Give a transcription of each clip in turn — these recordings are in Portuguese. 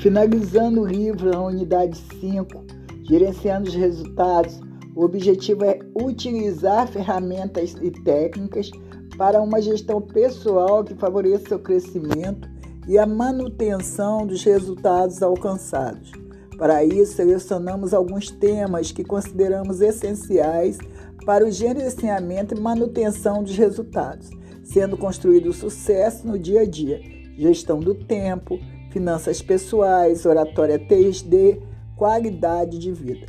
Finalizando o livro na unidade 5, gerenciando os resultados, o objetivo é utilizar ferramentas e técnicas para uma gestão pessoal que favoreça o crescimento e a manutenção dos resultados alcançados. Para isso, selecionamos alguns temas que consideramos essenciais para o gerenciamento e manutenção dos resultados, sendo construído o sucesso no dia a dia, gestão do tempo, finanças pessoais, oratória 3D, qualidade de vida.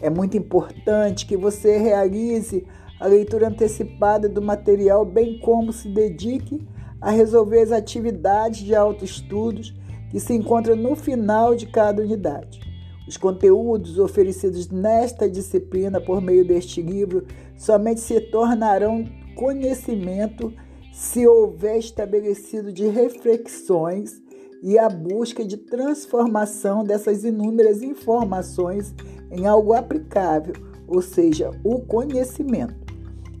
É muito importante que você realize a leitura antecipada do material, bem como se dedique a resolver as atividades de autoestudos que se encontram no final de cada unidade. Os conteúdos oferecidos nesta disciplina por meio deste livro somente se tornarão conhecimento se houver estabelecido de reflexões e a busca de transformação dessas inúmeras informações em algo aplicável, ou seja, o conhecimento.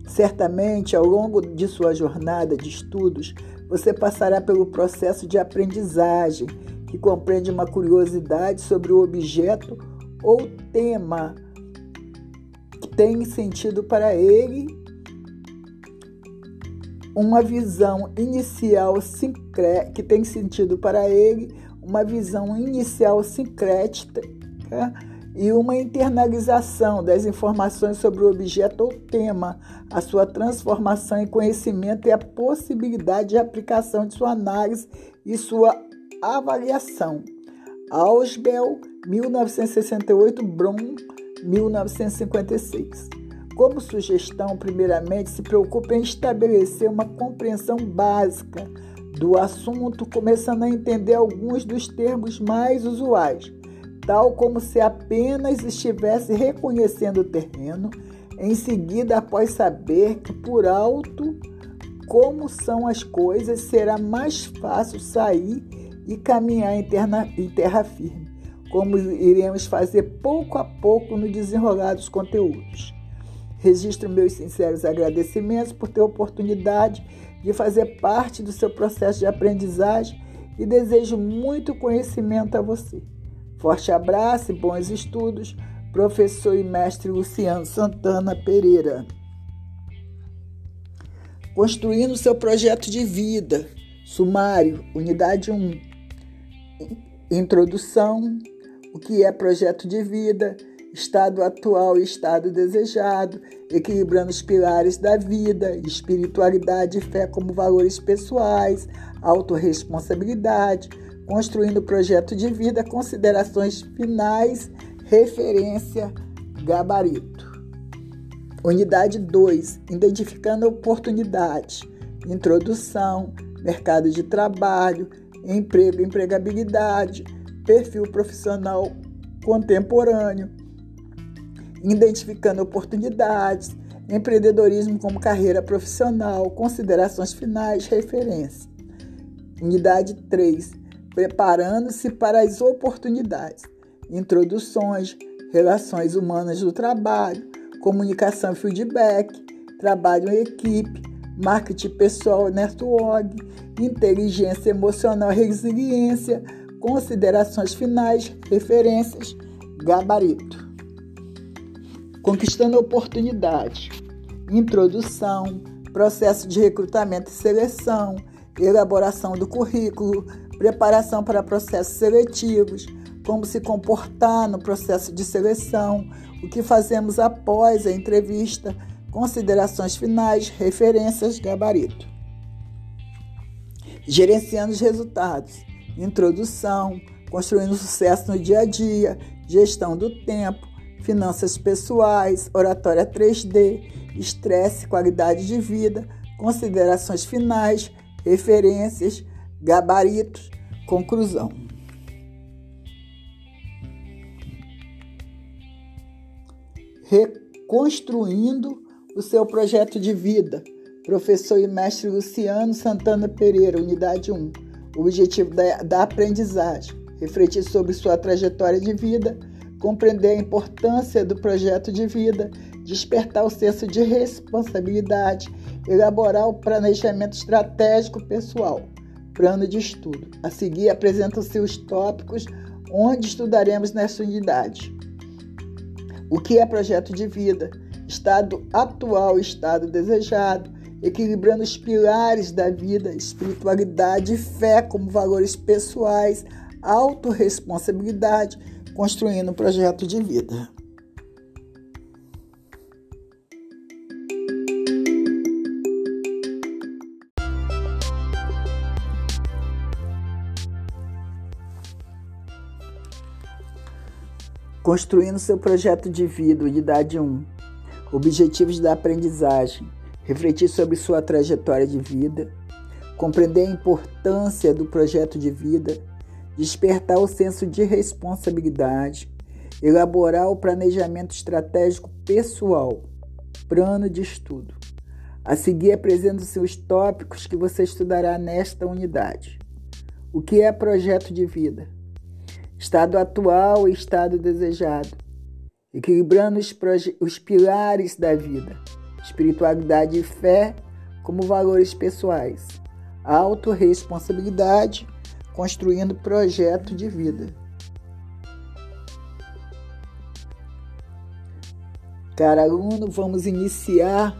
Certamente, ao longo de sua jornada de estudos, você passará pelo processo de aprendizagem, que compreende uma curiosidade sobre o objeto ou tema que tem sentido para ele uma visão inicial que tem sentido para ele, uma visão inicial sincrética e uma internalização das informações sobre o objeto ou tema, a sua transformação em conhecimento e a possibilidade de aplicação de sua análise e sua avaliação. Ausbel, 1968, Brum, 1956. Como sugestão, primeiramente, se preocupe em estabelecer uma compreensão básica do assunto, começando a entender alguns dos termos mais usuais, tal como se apenas estivesse reconhecendo o terreno, em seguida, após saber que por alto como são as coisas, será mais fácil sair e caminhar em, terra, em terra firme, como iremos fazer pouco a pouco no desenrolar dos conteúdos. Registro meus sinceros agradecimentos por ter a oportunidade de fazer parte do seu processo de aprendizagem e desejo muito conhecimento a você. Forte abraço e bons estudos, professor e mestre Luciano Santana Pereira. Construindo seu projeto de vida. Sumário, unidade 1. Introdução: o que é projeto de vida? Estado atual e estado desejado, equilibrando os pilares da vida, espiritualidade e fé como valores pessoais, autorresponsabilidade, construindo projeto de vida, considerações finais, referência, gabarito. Unidade 2, identificando oportunidade, introdução, mercado de trabalho, emprego, empregabilidade, perfil profissional contemporâneo, identificando oportunidades, empreendedorismo como carreira profissional, considerações finais, referência. Unidade 3. Preparando-se para as oportunidades. Introduções, relações humanas do trabalho, comunicação e feedback, trabalho em equipe, marketing pessoal network, inteligência emocional e resiliência, considerações finais, referências, gabarito. Conquistando oportunidade. Introdução, processo de recrutamento e seleção, elaboração do currículo, preparação para processos seletivos, como se comportar no processo de seleção, o que fazemos após a entrevista, considerações finais, referências, gabarito. Gerenciando os resultados, introdução, construindo sucesso no dia a dia, gestão do tempo, finanças pessoais, oratória 3D, estresse, qualidade de vida, considerações finais, referências, gabaritos, conclusão. Reconstruindo o seu projeto de vida. Professor e mestre Luciano Santana Pereira, unidade 1. O objetivo da, da aprendizagem: refletir sobre sua trajetória de vida compreender a importância do projeto de vida, despertar o senso de responsabilidade, elaborar o planejamento estratégico pessoal. plano de estudo. A seguir, apresentam-se os tópicos onde estudaremos nesta unidade. O que é projeto de vida? Estado atual, estado desejado, equilibrando os pilares da vida, espiritualidade e fé como valores pessoais, autorresponsabilidade, construindo um projeto de vida. Construindo seu projeto de vida, unidade 1. Objetivos da aprendizagem. Refletir sobre sua trajetória de vida. Compreender a importância do projeto de vida. Despertar o senso de responsabilidade. Elaborar o planejamento estratégico pessoal. Plano de estudo. A seguir, apresento-se os tópicos que você estudará nesta unidade. O que é projeto de vida? estado atual e estado desejado, equilibrando os, os pilares da vida, espiritualidade e fé como valores pessoais, autorresponsabilidade, construindo projeto de vida. Cara aluno, vamos iniciar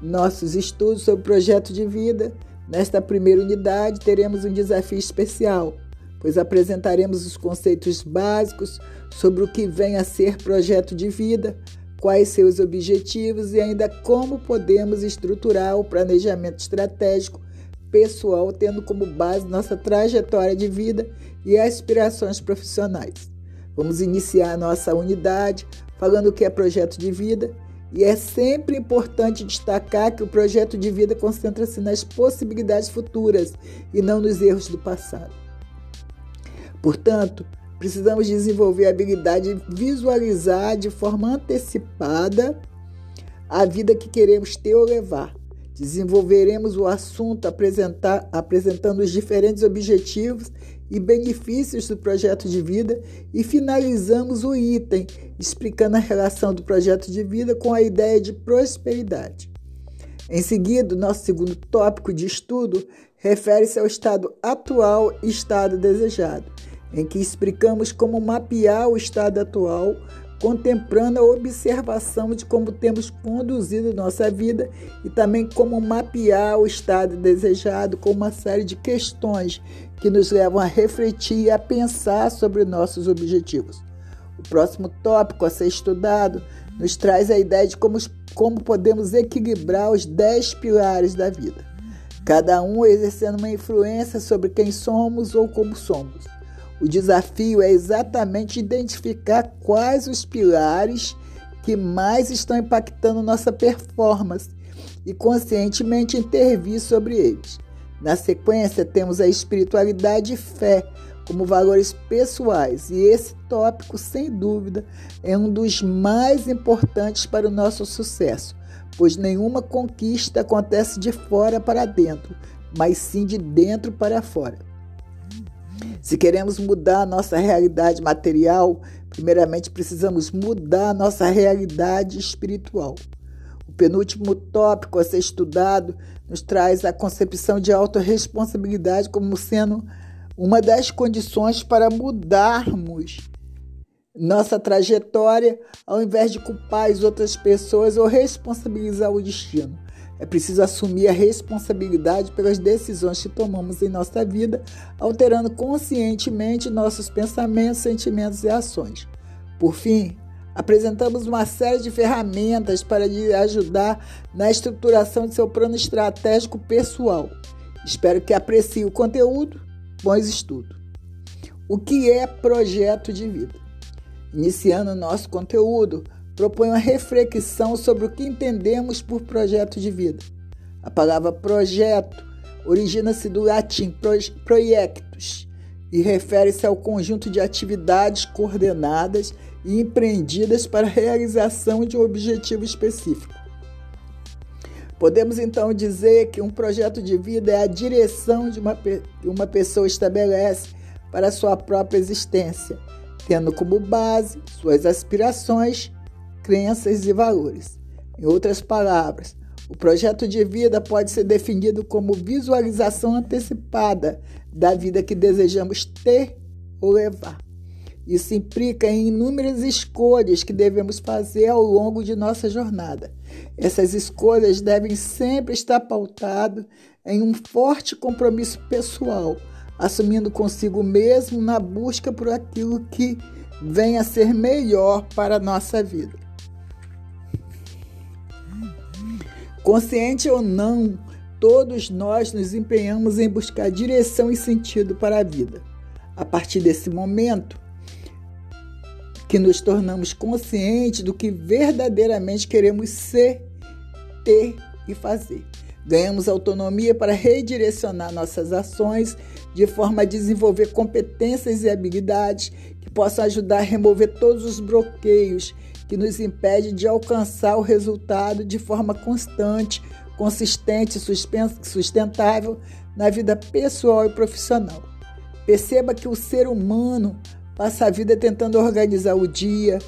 nossos estudos sobre projeto de vida. Nesta primeira unidade, teremos um desafio especial pois apresentaremos os conceitos básicos sobre o que vem a ser projeto de vida, quais seus objetivos e ainda como podemos estruturar o planejamento estratégico pessoal, tendo como base nossa trajetória de vida e aspirações profissionais. Vamos iniciar nossa unidade falando o que é projeto de vida. E é sempre importante destacar que o projeto de vida concentra-se nas possibilidades futuras e não nos erros do passado. Portanto, precisamos desenvolver a habilidade de visualizar de forma antecipada a vida que queremos ter ou levar. Desenvolveremos o assunto apresentando os diferentes objetivos e benefícios do projeto de vida e finalizamos o item explicando a relação do projeto de vida com a ideia de prosperidade. Em seguida, nosso segundo tópico de estudo refere-se ao estado atual e estado desejado em que explicamos como mapear o estado atual, contemplando a observação de como temos conduzido nossa vida e também como mapear o estado desejado com uma série de questões que nos levam a refletir e a pensar sobre nossos objetivos. O próximo tópico a ser estudado nos traz a ideia de como, como podemos equilibrar os dez pilares da vida, cada um exercendo uma influência sobre quem somos ou como somos. O desafio é exatamente identificar quais os pilares que mais estão impactando nossa performance e conscientemente intervir sobre eles. Na sequência, temos a espiritualidade e fé como valores pessoais, e esse tópico, sem dúvida, é um dos mais importantes para o nosso sucesso, pois nenhuma conquista acontece de fora para dentro, mas sim de dentro para fora. Se queremos mudar a nossa realidade material, primeiramente precisamos mudar a nossa realidade espiritual. O penúltimo tópico a ser estudado nos traz a concepção de autorresponsabilidade como sendo uma das condições para mudarmos nossa trajetória ao invés de culpar as outras pessoas ou responsabilizar o destino. É preciso assumir a responsabilidade pelas decisões que tomamos em nossa vida, alterando conscientemente nossos pensamentos, sentimentos e ações. Por fim, apresentamos uma série de ferramentas para lhe ajudar na estruturação de seu plano estratégico pessoal. Espero que aprecie o conteúdo. Bons estudos. O que é projeto de vida? Iniciando nosso conteúdo, propõe uma reflexão sobre o que entendemos por projeto de vida. A palavra projeto origina-se do latim proiectus e refere-se ao conjunto de atividades coordenadas e empreendidas para a realização de um objetivo específico. Podemos então dizer que um projeto de vida é a direção de uma, que uma pessoa estabelece para a sua própria existência, tendo como base suas aspirações crenças e valores. Em outras palavras, O projeto de vida pode ser definido como visualização antecipada da vida que desejamos ter ou levar. Isso implica em inúmeras escolhas que devemos fazer ao longo de nossa jornada. Essas escolhas devem sempre estar pautadas em um forte compromisso pessoal, assumindo consigo mesmo na busca por aquilo que venha a ser melhor para a nossa vida. Consciente ou não, todos nós nos empenhamos em buscar direção e sentido para a vida. A partir desse momento, que nos tornamos conscientes do que verdadeiramente queremos ser, ter e fazer. Ganhamos autonomia para redirecionar nossas ações de forma a desenvolver competências e habilidades que possam ajudar a remover todos os bloqueios que nos impede de alcançar o resultado de forma constante, consistente sustentável na vida pessoal e profissional. Perceba que o ser humano passa a vida tentando organizar o dia,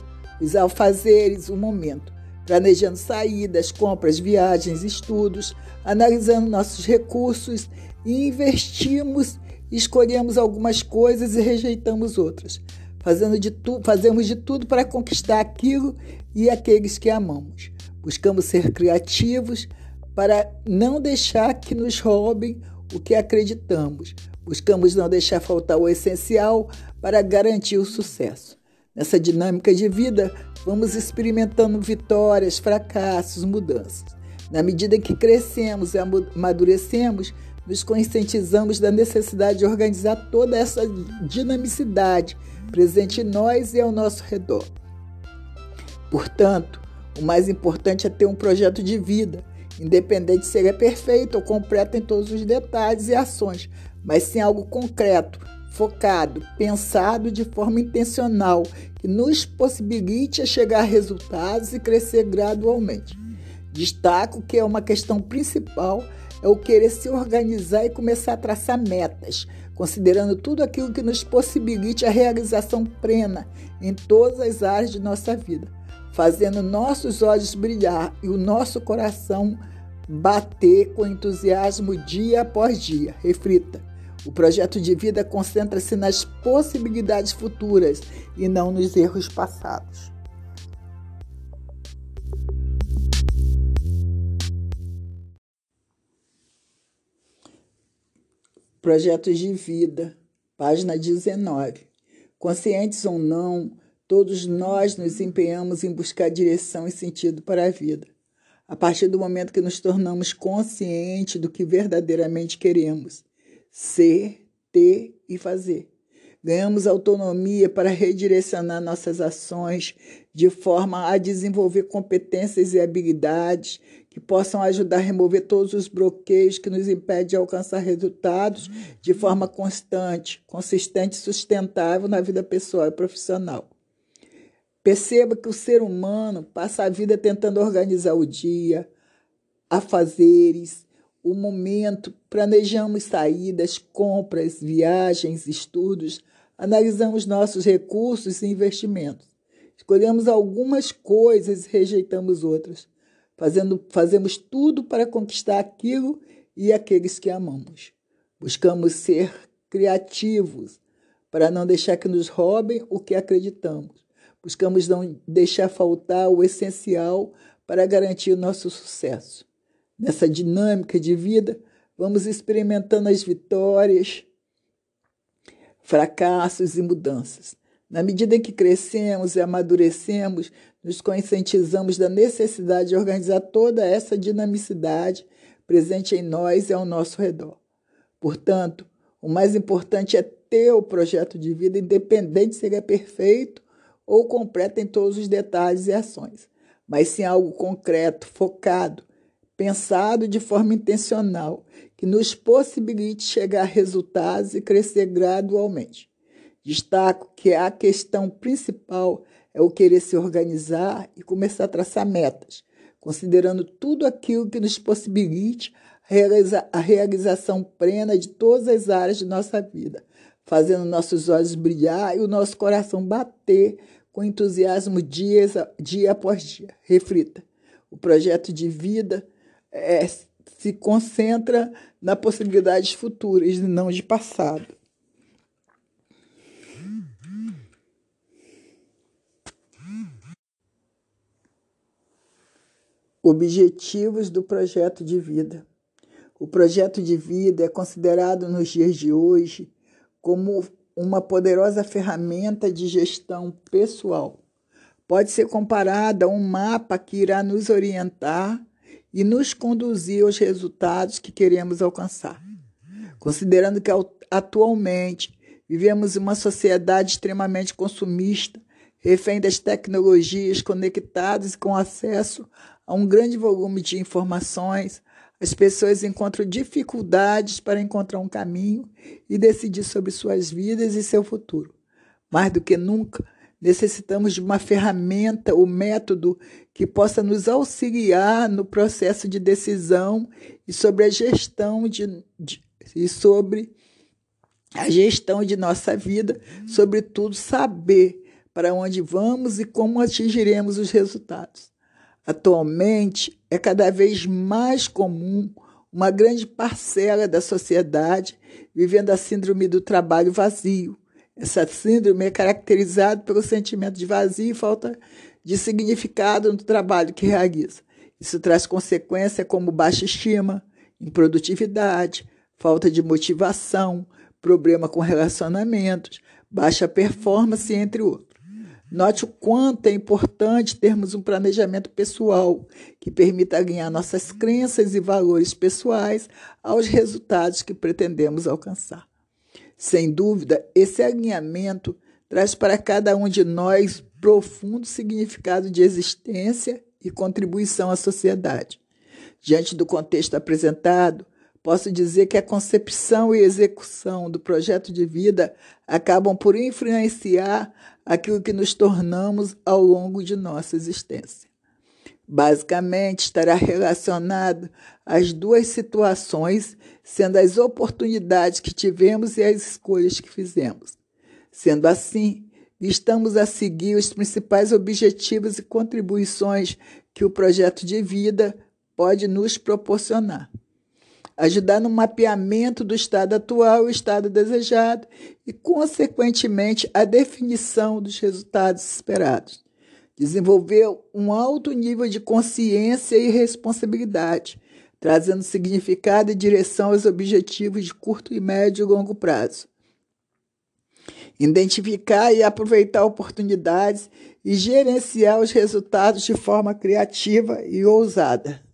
os alfazeres, o momento, planejando saídas, compras, viagens, estudos, analisando nossos recursos e investimos, escolhemos algumas coisas e rejeitamos outras fazendo de tu, fazemos de tudo para conquistar aquilo e aqueles que amamos. Buscamos ser criativos para não deixar que nos roubem o que acreditamos. Buscamos não deixar faltar o essencial para garantir o sucesso. Nessa dinâmica de vida, vamos experimentando vitórias, fracassos, mudanças. Na medida que crescemos e amadurecemos, nos conscientizamos da necessidade de organizar toda essa dinamicidade presente em nós e ao nosso redor. Portanto, o mais importante é ter um projeto de vida, independente se ele é perfeito ou completo em todos os detalhes e ações, mas sim algo concreto, focado, pensado de forma intencional, que nos possibilite a chegar a resultados e crescer gradualmente. Destaco que é uma questão principal é o querer se organizar e começar a traçar metas, considerando tudo aquilo que nos possibilite a realização plena em todas as áreas de nossa vida, fazendo nossos olhos brilhar e o nosso coração bater com entusiasmo dia após dia. Reflita. O projeto de vida concentra-se nas possibilidades futuras e não nos erros passados. Projetos de vida, página 19. Conscientes ou não, todos nós nos empenhamos em buscar direção e sentido para a vida. A partir do momento que nos tornamos conscientes do que verdadeiramente queremos ser, ter e fazer. Ganhamos autonomia para redirecionar nossas ações de forma a desenvolver competências e habilidades que possam ajudar a remover todos os bloqueios que nos impedem de alcançar resultados de forma constante, consistente e sustentável na vida pessoal e profissional. Perceba que o ser humano passa a vida tentando organizar o dia, afazeres, o momento, planejamos saídas, compras, viagens, estudos, Analisamos nossos recursos e investimentos. Escolhemos algumas coisas e rejeitamos outras. Fazendo, fazemos tudo para conquistar aquilo e aqueles que amamos. Buscamos ser criativos para não deixar que nos roubem o que acreditamos. Buscamos não deixar faltar o essencial para garantir o nosso sucesso. Nessa dinâmica de vida, vamos experimentando as vitórias, fracassos e mudanças. Na medida em que crescemos e amadurecemos, nos conscientizamos da necessidade de organizar toda essa dinamicidade presente em nós e ao nosso redor. Portanto, o mais importante é ter o projeto de vida, independente se ele é perfeito ou completo em todos os detalhes e ações, mas sim algo concreto, focado, pensado de forma intencional que nos possibilite chegar a resultados e crescer gradualmente. Destaco que a questão principal é o querer se organizar e começar a traçar metas, considerando tudo aquilo que nos possibilite a realização plena de todas as áreas de nossa vida, fazendo nossos olhos brilhar e o nosso coração bater com entusiasmo dias, dia após dia. Reflita. O projeto de vida é, se concentra na possibilidades futuras e não de passado. Objetivos do projeto de vida. O projeto de vida é considerado nos dias de hoje como uma poderosa ferramenta de gestão pessoal. Pode ser comparada a um mapa que irá nos orientar e nos conduzir aos resultados que queremos alcançar. Considerando que atualmente vivemos em uma sociedade extremamente consumista, refém das tecnologias conectadas com acesso a um grande volume de informações, as pessoas encontram dificuldades para encontrar um caminho e decidir sobre suas vidas e seu futuro. Mais do que nunca, necessitamos de uma ferramenta ou método que possa nos auxiliar no processo de decisão e sobre a gestão de, de e sobre a gestão de nossa vida, sobretudo saber para onde vamos e como atingiremos os resultados. Atualmente, é cada vez mais comum uma grande parcela da sociedade vivendo a síndrome do trabalho vazio. Essa síndrome é caracterizada pelo sentimento de vazio e falta de significado no trabalho que realiza. Isso traz consequências como baixa estima, improdutividade, falta de motivação, problema com relacionamentos, baixa performance, entre outros. Note o quanto é importante termos um planejamento pessoal que permita alinhar nossas crenças e valores pessoais aos resultados que pretendemos alcançar. Sem dúvida, esse alinhamento traz para cada um de nós profundo significado de existência e contribuição à sociedade. Diante do contexto apresentado, posso dizer que a concepção e execução do projeto de vida acabam por influenciar aquilo que nos tornamos ao longo de nossa existência. Basicamente, estará relacionado às duas situações, sendo as oportunidades que tivemos e as escolhas que fizemos. Sendo assim, estamos a seguir os principais objetivos e contribuições que o projeto de vida pode nos proporcionar ajudar no mapeamento do estado atual e estado desejado e, consequentemente, a definição dos resultados esperados. Desenvolver um alto nível de consciência e responsabilidade, trazendo significado e direção aos objetivos de curto e médio e longo prazo. Identificar e aproveitar oportunidades e gerenciar os resultados de forma criativa e ousada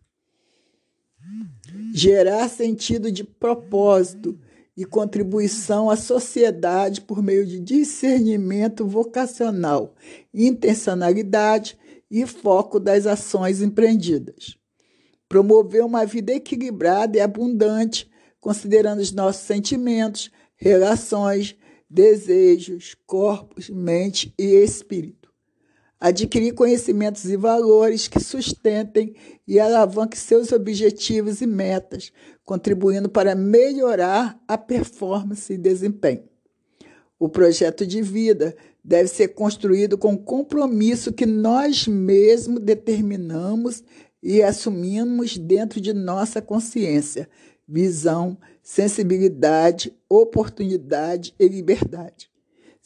gerar sentido de propósito e contribuição à sociedade por meio de discernimento vocacional, intencionalidade e foco das ações empreendidas. Promover uma vida equilibrada e abundante, considerando os nossos sentimentos, relações, desejos, corpos, mente e espírito adquirir conhecimentos e valores que sustentem e alavanquem seus objetivos e metas, contribuindo para melhorar a performance e desempenho. O projeto de vida deve ser construído com compromisso que nós mesmos determinamos e assumimos dentro de nossa consciência, visão, sensibilidade, oportunidade e liberdade.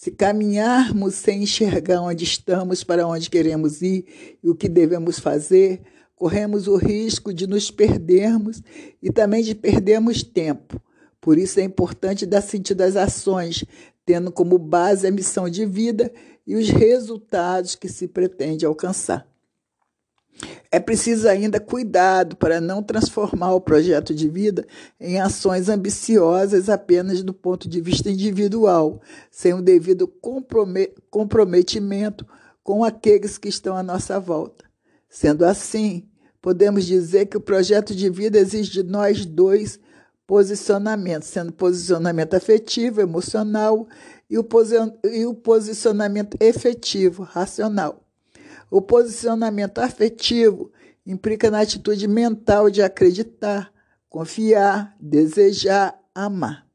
Se caminharmos sem enxergar onde estamos, para onde queremos ir e o que devemos fazer, corremos o risco de nos perdermos e também de perdermos tempo. Por isso é importante dar sentido às ações, tendo como base a missão de vida e os resultados que se pretende alcançar. É preciso ainda cuidado para não transformar o projeto de vida em ações ambiciosas apenas do ponto de vista individual, sem o devido comprometimento com aqueles que estão à nossa volta. Sendo assim, podemos dizer que o projeto de vida exige de nós dois posicionamentos, sendo posicionamento afetivo, emocional e o posicionamento efetivo, racional. O posicionamento afetivo implica na atitude mental de acreditar, confiar, desejar, amar.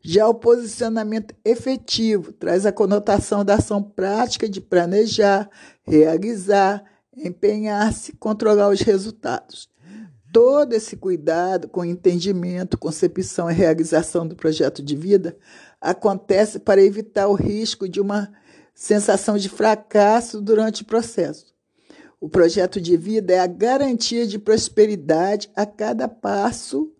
Já o posicionamento efetivo traz a conotação da ação prática de planejar, realizar, empenhar-se, controlar os resultados. Todo esse cuidado com entendimento, concepção e realização do projeto de vida acontece para evitar o risco de uma sensação de fracasso durante o processo. O projeto de vida é a garantia de prosperidade a cada passo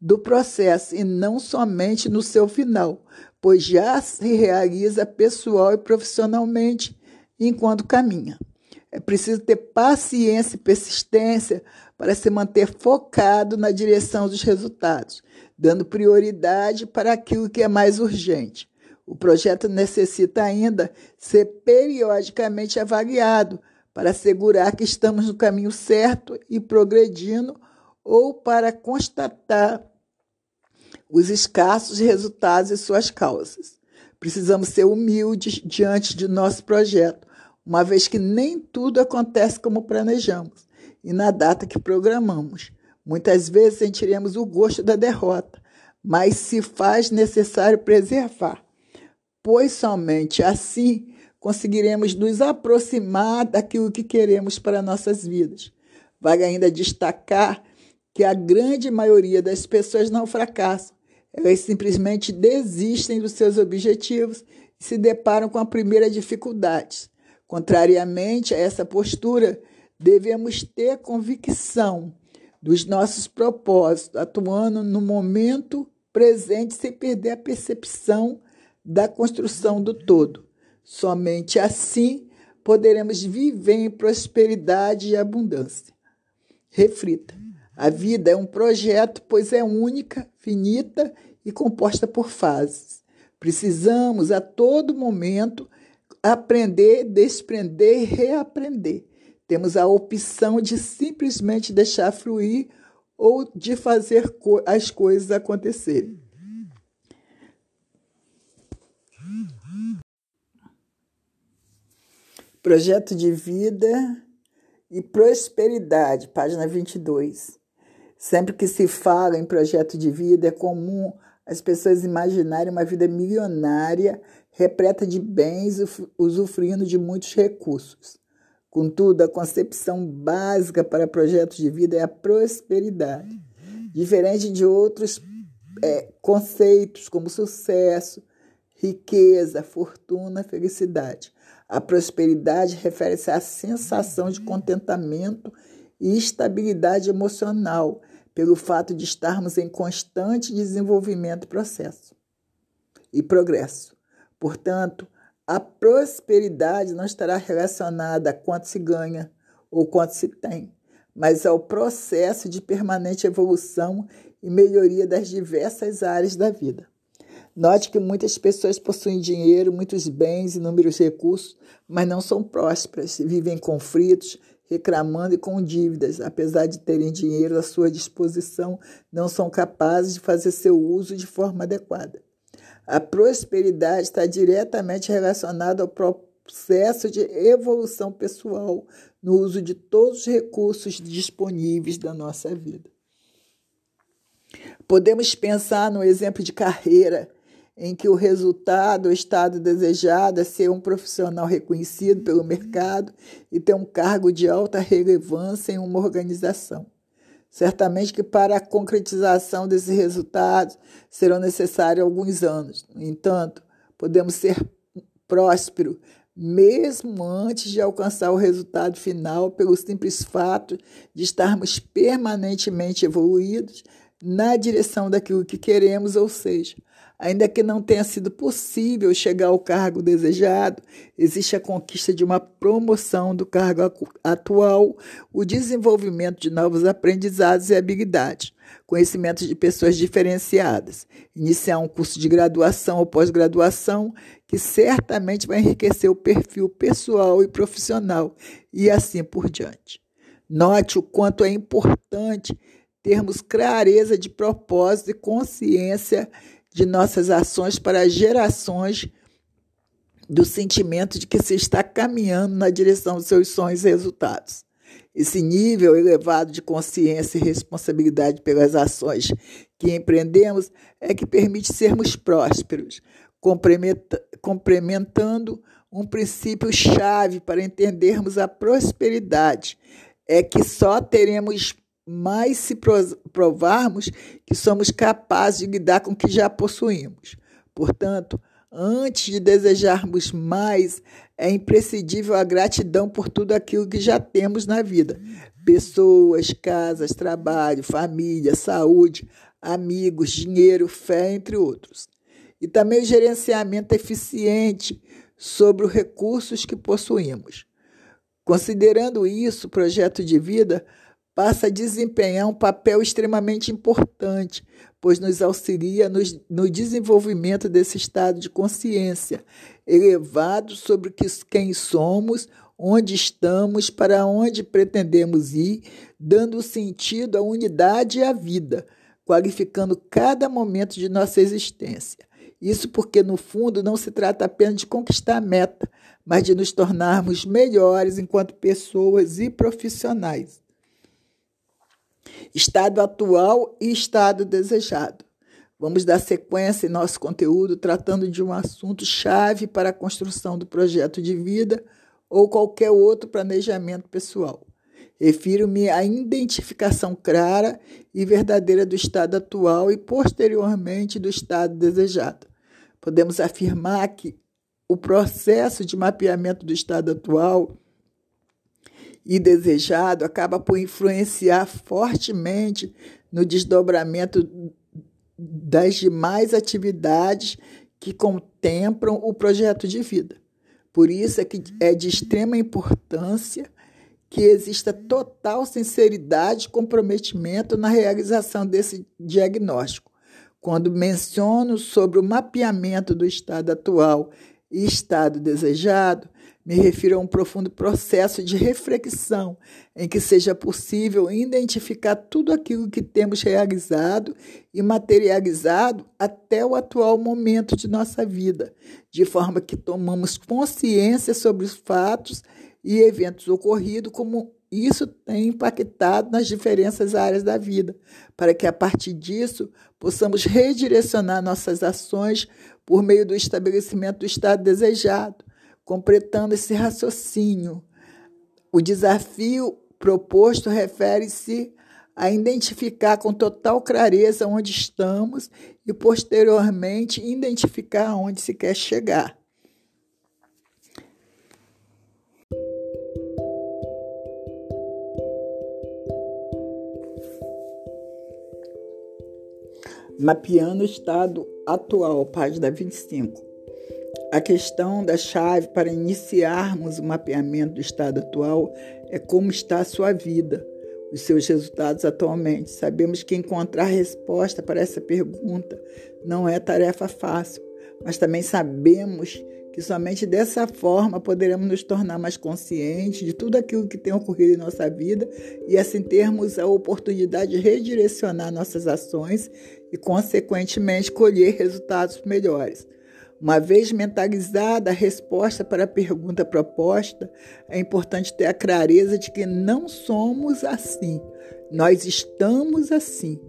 do processo e não somente no seu final, pois já se realiza pessoal e profissionalmente enquanto caminha. É preciso ter paciência e persistência para se manter focado na direção dos resultados, dando prioridade para aquilo que é mais urgente. O projeto necessita ainda ser periodicamente avaliado para assegurar que estamos no caminho certo e progredindo ou para constatar os escassos resultados e suas causas. Precisamos ser humildes diante de nosso projeto, uma vez que nem tudo acontece como planejamos e na data que programamos. Muitas vezes sentiremos o gosto da derrota, mas se faz necessário preservar, pois somente assim conseguiremos nos aproximar daquilo que queremos para nossas vidas. Vale ainda destacar que a grande maioria das pessoas não fracassam, elas simplesmente desistem dos seus objetivos e se deparam com a primeira dificuldade. Contrariamente a essa postura, devemos ter convicção dos nossos propósitos, atuando no momento presente sem perder a percepção da construção do todo. Somente assim poderemos viver em prosperidade e abundância. Reflita. A vida é um projeto, pois é única, finita e composta por fases. Precisamos a todo momento aprender, desprender reaprender. Temos a opção de simplesmente deixar fluir ou de fazer as coisas acontecerem. Projeto de vida e prosperidade, página 22. Sempre que se fala em projeto de vida, é comum as pessoas imaginarem uma vida milionária, repleta de bens, usufruindo de muitos recursos. Contudo, a concepção básica para projetos de vida é a prosperidade. Diferente de outros é, conceitos como sucesso, riqueza, fortuna, felicidade. A prosperidade refere-se à sensação de contentamento e estabilidade emocional, pelo fato de estarmos em constante desenvolvimento e processo e progresso. Portanto, a prosperidade não estará relacionada a quanto se ganha ou quanto se tem, mas ao processo de permanente evolução e melhoria das diversas áreas da vida. Note que muitas pessoas possuem dinheiro, muitos bens, inúmeros recursos, mas não são prósperas, vivem em conflitos, reclamando e com dívidas, apesar de terem dinheiro à sua disposição, não são capazes de fazer seu uso de forma adequada. A prosperidade está diretamente relacionada ao processo de evolução pessoal no uso de todos os recursos disponíveis da nossa vida. Podemos pensar no exemplo de carreira em que o resultado, o estado desejado é ser um profissional reconhecido pelo mercado e ter um cargo de alta relevância em uma organização. Certamente que para a concretização desses resultados serão necessários alguns anos. No entanto, podemos ser prósperos mesmo antes de alcançar o resultado final, pelo simples fato de estarmos permanentemente evoluídos na direção daquilo que queremos, ou seja, Ainda que não tenha sido possível chegar ao cargo desejado, existe a conquista de uma promoção do cargo atual, o desenvolvimento de novos aprendizados e habilidades, conhecimento de pessoas diferenciadas, iniciar um curso de graduação ou pós-graduação que certamente vai enriquecer o perfil pessoal e profissional e assim por diante. Note o quanto é importante termos clareza de propósito e consciência de nossas ações para gerações do sentimento de que se está caminhando na direção dos seus sonhos e resultados. Esse nível elevado de consciência e responsabilidade pelas ações que empreendemos é que permite sermos prósperos, complementando um princípio chave para entendermos a prosperidade. É que só teremos mais se provarmos que somos capazes de lidar com o que já possuímos. Portanto, antes de desejarmos mais, é imprescindível a gratidão por tudo aquilo que já temos na vida: pessoas, casas, trabalho, família, saúde, amigos, dinheiro, fé, entre outros. E também o gerenciamento eficiente sobre os recursos que possuímos. Considerando isso, o projeto de vida passa a desempenhar um papel extremamente importante, pois nos auxilia no, no desenvolvimento desse estado de consciência elevado sobre quem somos, onde estamos, para onde pretendemos ir, dando sentido à unidade e à vida, qualificando cada momento de nossa existência. Isso porque, no fundo, não se trata apenas de conquistar a meta, mas de nos tornarmos melhores enquanto pessoas e profissionais. Estado atual e estado desejado. Vamos dar sequência em nosso conteúdo tratando de um assunto chave para a construção do projeto de vida ou qualquer outro planejamento pessoal. Refiro-me à identificação clara e verdadeira do estado atual e, posteriormente, do estado desejado. Podemos afirmar que o processo de mapeamento do estado atual e desejado acaba por influenciar fortemente no desdobramento das demais atividades que contemplam o projeto de vida. Por isso é que é de extrema importância que exista total sinceridade e comprometimento na realização desse diagnóstico. Quando menciono sobre o mapeamento do estado atual e estado desejado, me refiro a um profundo processo de reflexão em que seja possível identificar tudo aquilo que temos realizado e materializado até o atual momento de nossa vida, de forma que tomamos consciência sobre os fatos e eventos ocorridos, como isso tem impactado nas diferentes áreas da vida, para que a partir disso possamos redirecionar nossas ações por meio do estabelecimento do estado desejado, completando esse raciocínio. O desafio proposto refere-se a identificar com total clareza onde estamos e, posteriormente, identificar onde se quer chegar. Mapeando o estado atual, página 25. A questão da chave para iniciarmos o mapeamento do estado atual é como está a sua vida, os seus resultados atualmente. Sabemos que encontrar resposta para essa pergunta não é tarefa fácil, mas também sabemos que somente dessa forma poderemos nos tornar mais conscientes de tudo aquilo que tem ocorrido em nossa vida e assim termos a oportunidade de redirecionar nossas ações e, consequentemente, colher resultados melhores. Uma vez mentalizada a resposta para a pergunta proposta, é importante ter a clareza de que não somos assim, nós estamos assim.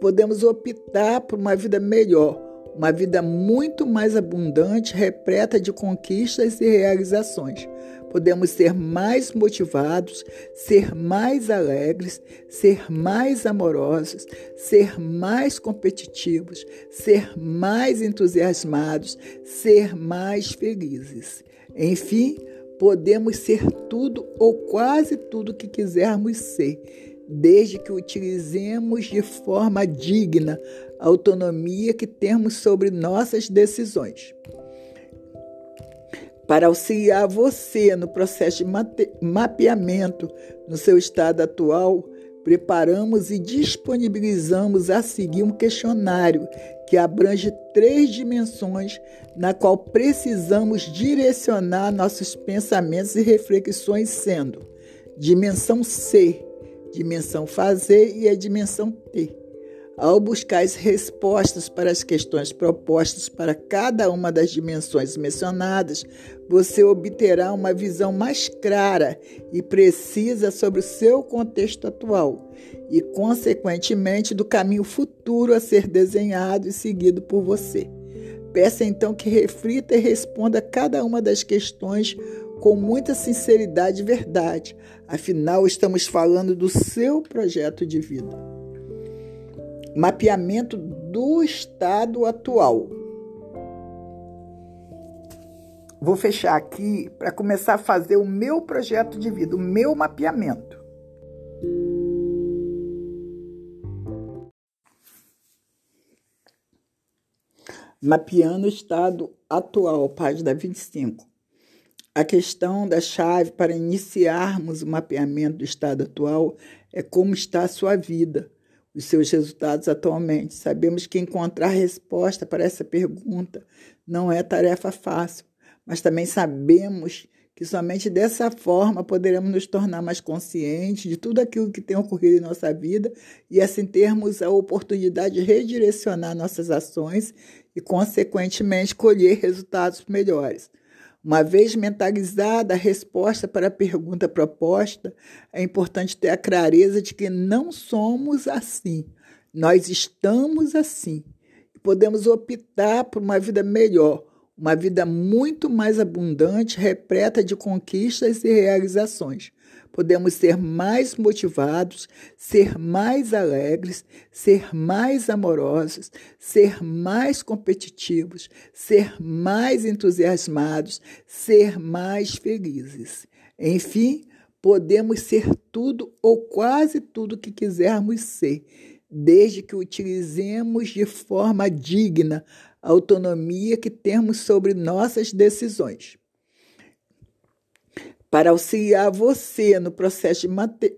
Podemos optar por uma vida melhor uma vida muito mais abundante, repleta de conquistas e realizações. Podemos ser mais motivados, ser mais alegres, ser mais amorosos, ser mais competitivos, ser mais entusiasmados, ser mais felizes. Enfim, podemos ser tudo ou quase tudo que quisermos ser desde que utilizemos de forma digna autonomia que temos sobre nossas decisões. Para auxiliar você no processo de mapeamento no seu estado atual, preparamos e disponibilizamos a seguir um questionário que abrange três dimensões na qual precisamos direcionar nossos pensamentos e reflexões, sendo dimensão C, dimensão fazer e a dimensão ter. Ao buscar as respostas para as questões propostas para cada uma das dimensões mencionadas, você obterá uma visão mais clara e precisa sobre o seu contexto atual e, consequentemente, do caminho futuro a ser desenhado e seguido por você. Peça então que reflita e responda cada uma das questões com muita sinceridade e verdade. Afinal, estamos falando do seu projeto de vida. Mapeamento do estado atual. Vou fechar aqui para começar a fazer o meu projeto de vida, o meu mapeamento. Mapeando o estado atual, página 25. A questão da chave para iniciarmos o mapeamento do estado atual é como está a sua vida, os seus resultados atualmente. Sabemos que encontrar resposta para essa pergunta não é tarefa fácil, mas também sabemos que somente dessa forma poderemos nos tornar mais conscientes de tudo aquilo que tem ocorrido em nossa vida e assim termos a oportunidade de redirecionar nossas ações e, consequentemente, colher resultados melhores. Uma vez mentalizada a resposta para a pergunta proposta, é importante ter a clareza de que não somos assim. Nós estamos assim. Podemos optar por uma vida melhor, uma vida muito mais abundante, repleta de conquistas e realizações. Podemos ser mais motivados, ser mais alegres, ser mais amorosos, ser mais competitivos, ser mais entusiasmados, ser mais felizes. Enfim, podemos ser tudo ou quase tudo que quisermos ser, desde que utilizemos de forma digna a autonomia que temos sobre nossas decisões. Para auxiliar você no processo de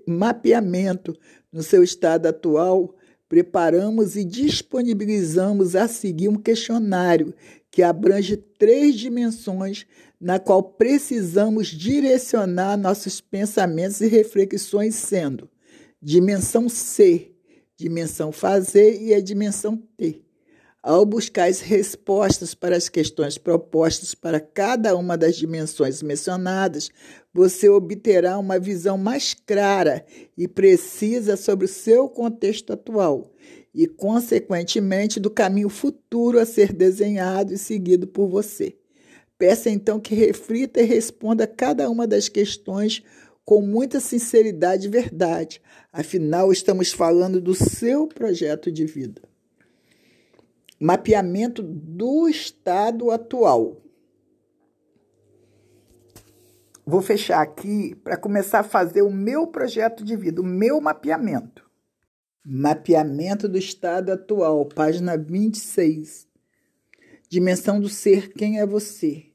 mapeamento no seu estado atual, preparamos e disponibilizamos a seguir um questionário que abrange três dimensões na qual precisamos direcionar nossos pensamentos e reflexões, sendo dimensão C, dimensão fazer e a dimensão T. Ao buscar as respostas para as questões propostas para cada uma das dimensões mencionadas, você obterá uma visão mais clara e precisa sobre o seu contexto atual e, consequentemente, do caminho futuro a ser desenhado e seguido por você. Peça então que reflita e responda cada uma das questões com muita sinceridade e verdade. Afinal, estamos falando do seu projeto de vida mapeamento do estado atual. Vou fechar aqui para começar a fazer o meu projeto de vida, o meu mapeamento. Mapeamento do estado atual, página 26. Dimensão do ser, quem é você?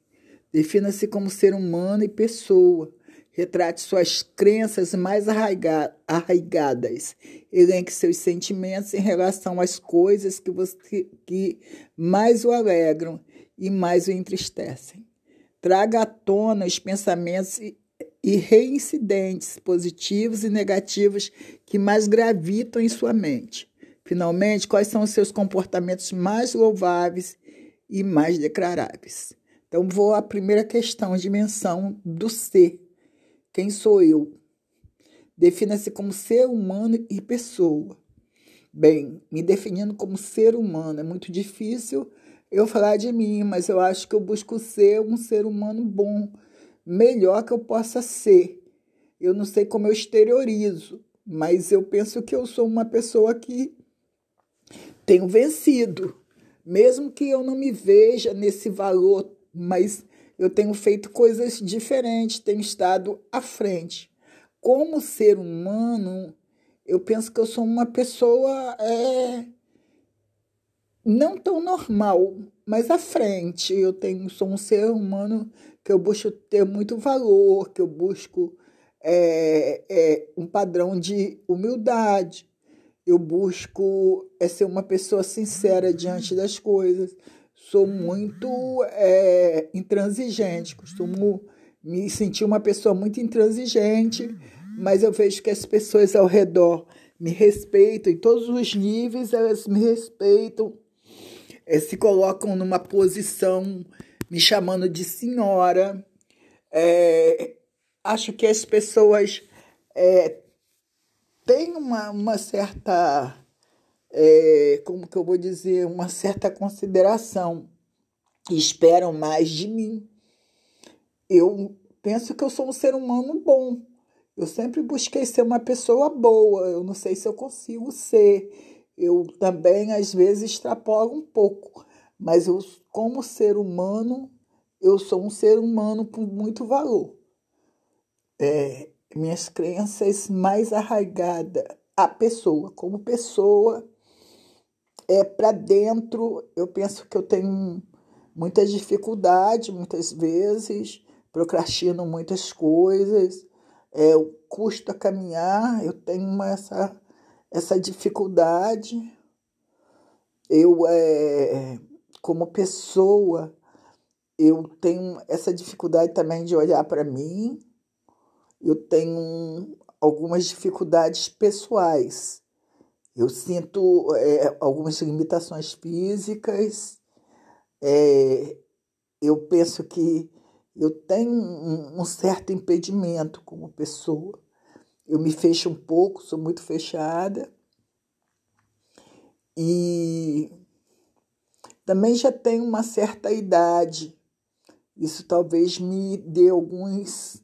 Defina-se como ser humano e pessoa Retrate suas crenças mais arraigadas. Elenque seus sentimentos em relação às coisas que, você, que mais o alegram e mais o entristecem. Traga à tona os pensamentos e reincidentes positivos e negativos que mais gravitam em sua mente. Finalmente, quais são os seus comportamentos mais louváveis e mais declaráveis? Então, vou à primeira questão, dimensão do ser. Quem sou eu? Defina-se como ser humano e pessoa. Bem, me definindo como ser humano é muito difícil eu falar de mim, mas eu acho que eu busco ser um ser humano bom, melhor que eu possa ser. Eu não sei como eu exteriorizo, mas eu penso que eu sou uma pessoa que tenho vencido, mesmo que eu não me veja nesse valor, mas eu tenho feito coisas diferentes, tenho estado à frente. Como ser humano, eu penso que eu sou uma pessoa é, não tão normal, mas à frente. Eu tenho, sou um ser humano que eu busco ter muito valor, que eu busco é, é, um padrão de humildade. Eu busco é, ser uma pessoa sincera diante das coisas sou muito é, intransigente, costumo me sentir uma pessoa muito intransigente, mas eu vejo que as pessoas ao redor me respeitam em todos os níveis, elas me respeitam, é, se colocam numa posição me chamando de senhora. É, acho que as pessoas é, têm uma, uma certa é, como que eu vou dizer, uma certa consideração. Esperam mais de mim. Eu penso que eu sou um ser humano bom. Eu sempre busquei ser uma pessoa boa. Eu não sei se eu consigo ser. Eu também, às vezes, extrapolo um pouco. Mas eu, como ser humano, eu sou um ser humano com muito valor. É, minhas crenças mais arraigadas à pessoa, como pessoa, é para dentro. Eu penso que eu tenho muita dificuldade, muitas vezes, procrastino muitas coisas, é, custo a caminhar, eu tenho uma, essa, essa dificuldade. Eu, é, como pessoa, eu tenho essa dificuldade também de olhar para mim, eu tenho algumas dificuldades pessoais. Eu sinto é, algumas limitações físicas, é, eu penso que eu tenho um, um certo impedimento como pessoa. Eu me fecho um pouco, sou muito fechada. E também já tenho uma certa idade. Isso talvez me dê alguns,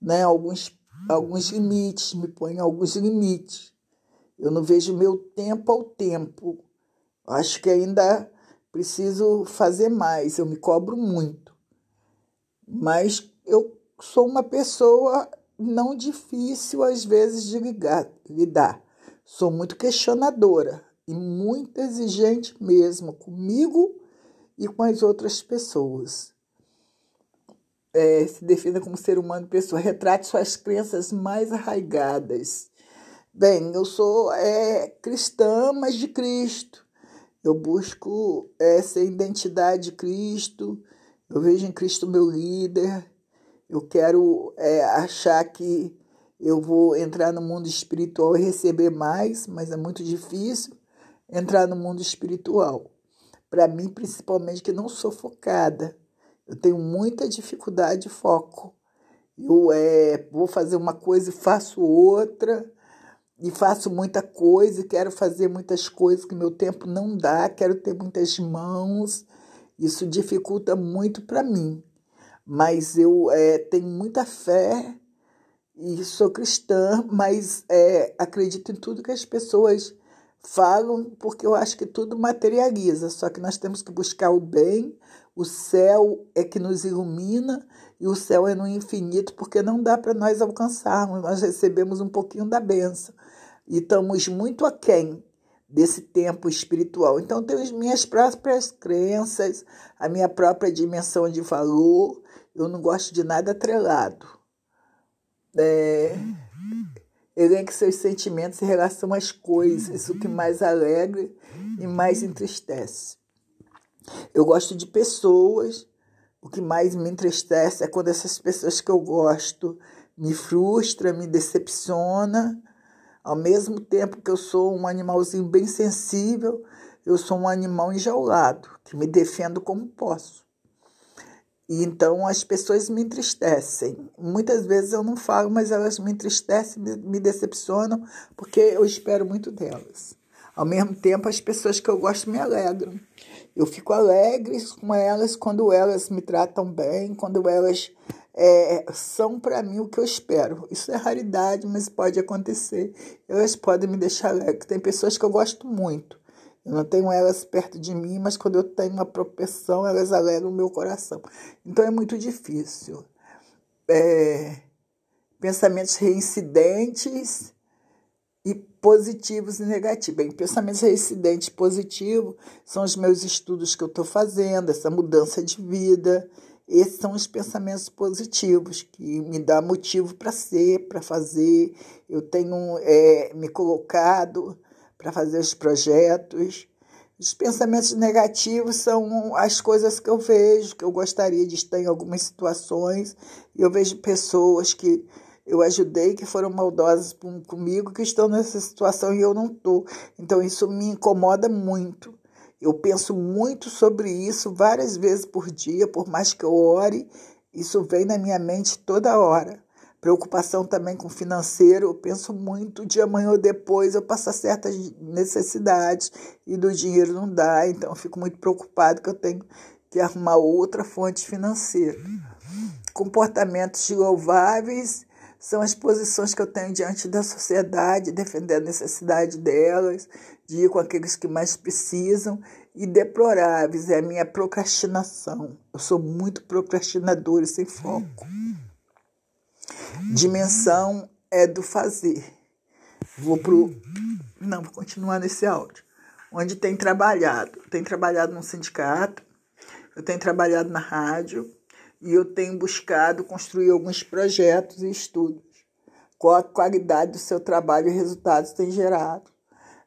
né, alguns, alguns limites, me põe alguns limites. Eu não vejo meu tempo ao tempo. Acho que ainda preciso fazer mais, eu me cobro muito. Mas eu sou uma pessoa não difícil às vezes de ligar, lidar. Sou muito questionadora e muito exigente mesmo comigo e com as outras pessoas. É, se defina como ser humano pessoa, retrate suas crenças mais arraigadas. Bem, eu sou é, cristã, mas de Cristo. Eu busco essa identidade de Cristo, eu vejo em Cristo meu líder. Eu quero é, achar que eu vou entrar no mundo espiritual e receber mais, mas é muito difícil entrar no mundo espiritual. Para mim, principalmente, que não sou focada. Eu tenho muita dificuldade de foco. Eu é, vou fazer uma coisa e faço outra, e faço muita coisa, quero fazer muitas coisas que meu tempo não dá, quero ter muitas mãos, isso dificulta muito para mim, mas eu é, tenho muita fé e sou cristã, mas é, acredito em tudo que as pessoas falam, porque eu acho que tudo materializa, só que nós temos que buscar o bem, o céu é que nos ilumina e o céu é no infinito, porque não dá para nós alcançarmos, nós recebemos um pouquinho da benção e estamos muito aquém desse tempo espiritual. Então, tenho as minhas próprias crenças, a minha própria dimensão de valor. Eu não gosto de nada atrelado. É, elenque seus sentimentos em relação às coisas, o que mais alegra e mais entristece. Eu gosto de pessoas. O que mais me entristece é quando essas pessoas que eu gosto me frustra, me decepciona ao mesmo tempo que eu sou um animalzinho bem sensível, eu sou um animal enjaulado, que me defendo como posso. E então as pessoas me entristecem. Muitas vezes eu não falo, mas elas me entristecem, me decepcionam, porque eu espero muito delas. Ao mesmo tempo, as pessoas que eu gosto me alegram. Eu fico alegre com elas quando elas me tratam bem, quando elas é, são para mim o que eu espero. Isso é raridade, mas pode acontecer. Elas podem me deixar alegre. Tem pessoas que eu gosto muito. Eu não tenho elas perto de mim, mas quando eu tenho uma propensão, elas alegram o meu coração. Então é muito difícil. É, pensamentos reincidentes e positivos e negativos. Bem, pensamentos reincidentes positivos são os meus estudos que eu estou fazendo, essa mudança de vida esses são os pensamentos positivos que me dá motivo para ser, para fazer. Eu tenho é, me colocado para fazer os projetos. Os pensamentos negativos são as coisas que eu vejo, que eu gostaria de estar em algumas situações. Eu vejo pessoas que eu ajudei, que foram maldosas comigo, que estão nessa situação e eu não estou. Então isso me incomoda muito. Eu penso muito sobre isso várias vezes por dia, por mais que eu ore, isso vem na minha mente toda hora. Preocupação também com o financeiro, eu penso muito de amanhã ou depois eu passar certas necessidades e do dinheiro não dá, então eu fico muito preocupado que eu tenho que arrumar outra fonte financeira. Comportamentos louváveis são as posições que eu tenho diante da sociedade, defender a necessidade delas, de ir com aqueles que mais precisam, e deploráveis é a minha procrastinação. Eu sou muito procrastinador e sem foco. Dimensão é do fazer. Vou pro. Não, vou continuar nesse áudio. Onde tem trabalhado. Tem trabalhado no sindicato, eu tenho trabalhado na rádio e eu tenho buscado construir alguns projetos e estudos. Qual a qualidade do seu trabalho e resultados tem gerado?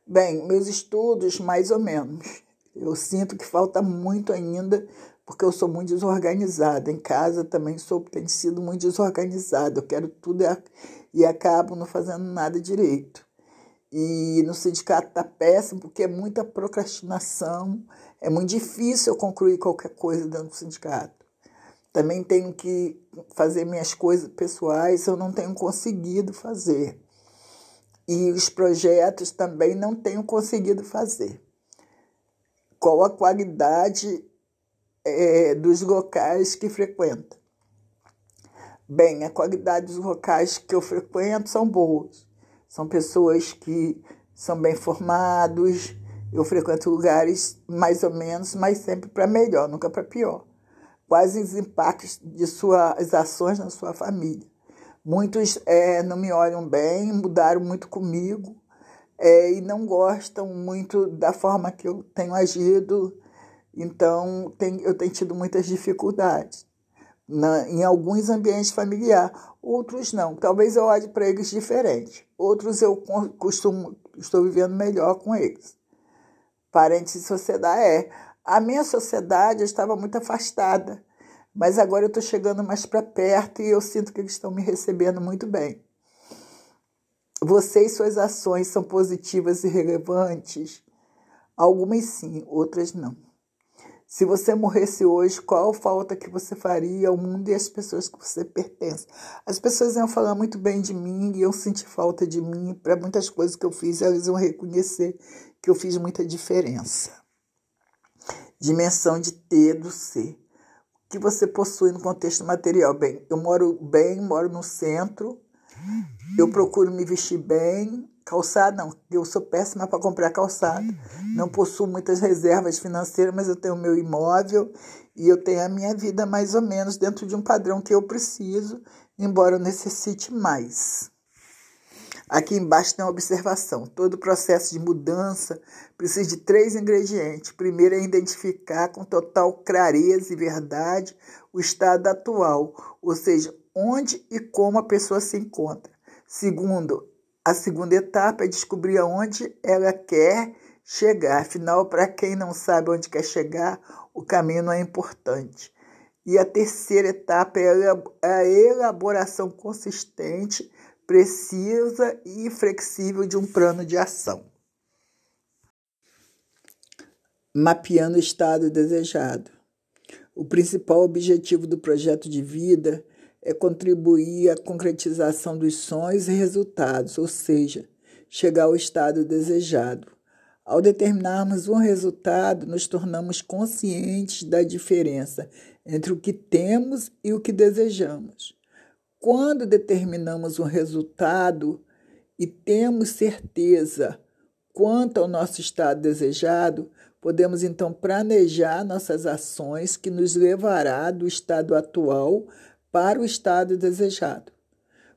Bem, meus estudos, mais ou menos. Eu sinto que falta muito ainda, porque eu sou muito desorganizada. Em casa também sou, tenho sido muito desorganizada. Eu quero tudo e acabo não fazendo nada direito. E no sindicato está péssimo, porque é muita procrastinação. É muito difícil eu concluir qualquer coisa dentro do sindicato. Também tenho que fazer minhas coisas pessoais, eu não tenho conseguido fazer. E os projetos também não tenho conseguido fazer. Qual a qualidade é, dos locais que frequenta? Bem, a qualidade dos locais que eu frequento são boas. São pessoas que são bem formados. Eu frequento lugares mais ou menos, mas sempre para melhor, nunca para pior quais os impactos de suas ações na sua família. Muitos é, não me olham bem, mudaram muito comigo é, e não gostam muito da forma que eu tenho agido, então tem, eu tenho tido muitas dificuldades na, em alguns ambientes familiares, outros não. Talvez eu olhe para eles diferente, outros eu costumo, estou vivendo melhor com eles. Parentes de sociedade é a minha sociedade estava muito afastada, mas agora eu estou chegando mais para perto e eu sinto que eles estão me recebendo muito bem. Você e suas ações são positivas e relevantes? Algumas sim, outras não. Se você morresse hoje, qual falta que você faria ao mundo e às pessoas que você pertence? As pessoas iam falar muito bem de mim, iam sentir falta de mim, para muitas coisas que eu fiz, elas iam reconhecer que eu fiz muita diferença dimensão de ter do ser. O que você possui no contexto material? Bem, eu moro bem, moro no centro, eu procuro me vestir bem, calçado não, eu sou péssima para comprar calçado, não possuo muitas reservas financeiras, mas eu tenho meu imóvel e eu tenho a minha vida mais ou menos dentro de um padrão que eu preciso, embora eu necessite mais. Aqui embaixo tem uma observação. Todo processo de mudança precisa de três ingredientes. Primeiro é identificar com total clareza e verdade o estado atual, ou seja, onde e como a pessoa se encontra. Segundo, a segunda etapa é descobrir aonde ela quer chegar. Afinal, para quem não sabe onde quer chegar, o caminho não é importante. E a terceira etapa é a elaboração consistente precisa e flexível de um plano de ação. Mapeando o estado desejado. O principal objetivo do projeto de vida é contribuir à concretização dos sonhos e resultados, ou seja, chegar ao estado desejado. Ao determinarmos um resultado, nos tornamos conscientes da diferença entre o que temos e o que desejamos. Quando determinamos um resultado e temos certeza quanto ao nosso estado desejado, podemos então planejar nossas ações que nos levará do estado atual para o estado desejado.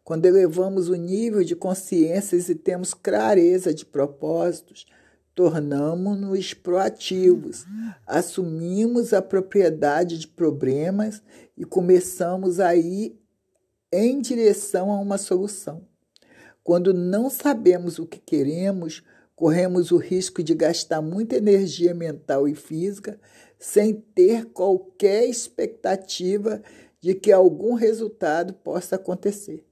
Quando elevamos o nível de consciências e temos clareza de propósitos, tornamos-nos proativos, assumimos a propriedade de problemas e começamos a ir em direção a uma solução. Quando não sabemos o que queremos, corremos o risco de gastar muita energia mental e física sem ter qualquer expectativa de que algum resultado possa acontecer.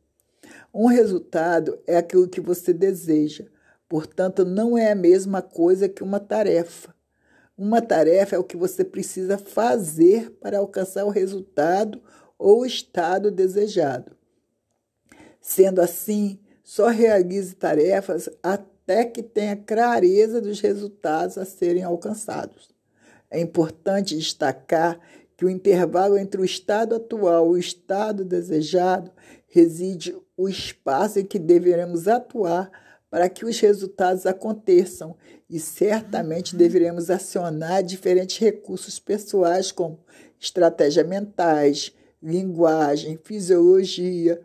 Um resultado é aquilo que você deseja, portanto, não é a mesma coisa que uma tarefa. Uma tarefa é o que você precisa fazer para alcançar o resultado ou estado desejado. Sendo assim, só realize tarefas até que tenha clareza dos resultados a serem alcançados. É importante destacar que o intervalo entre o estado atual e o estado desejado reside o espaço em que deveremos atuar para que os resultados aconteçam e certamente deveremos acionar diferentes recursos pessoais como estratégias mentais, linguagem, fisiologia,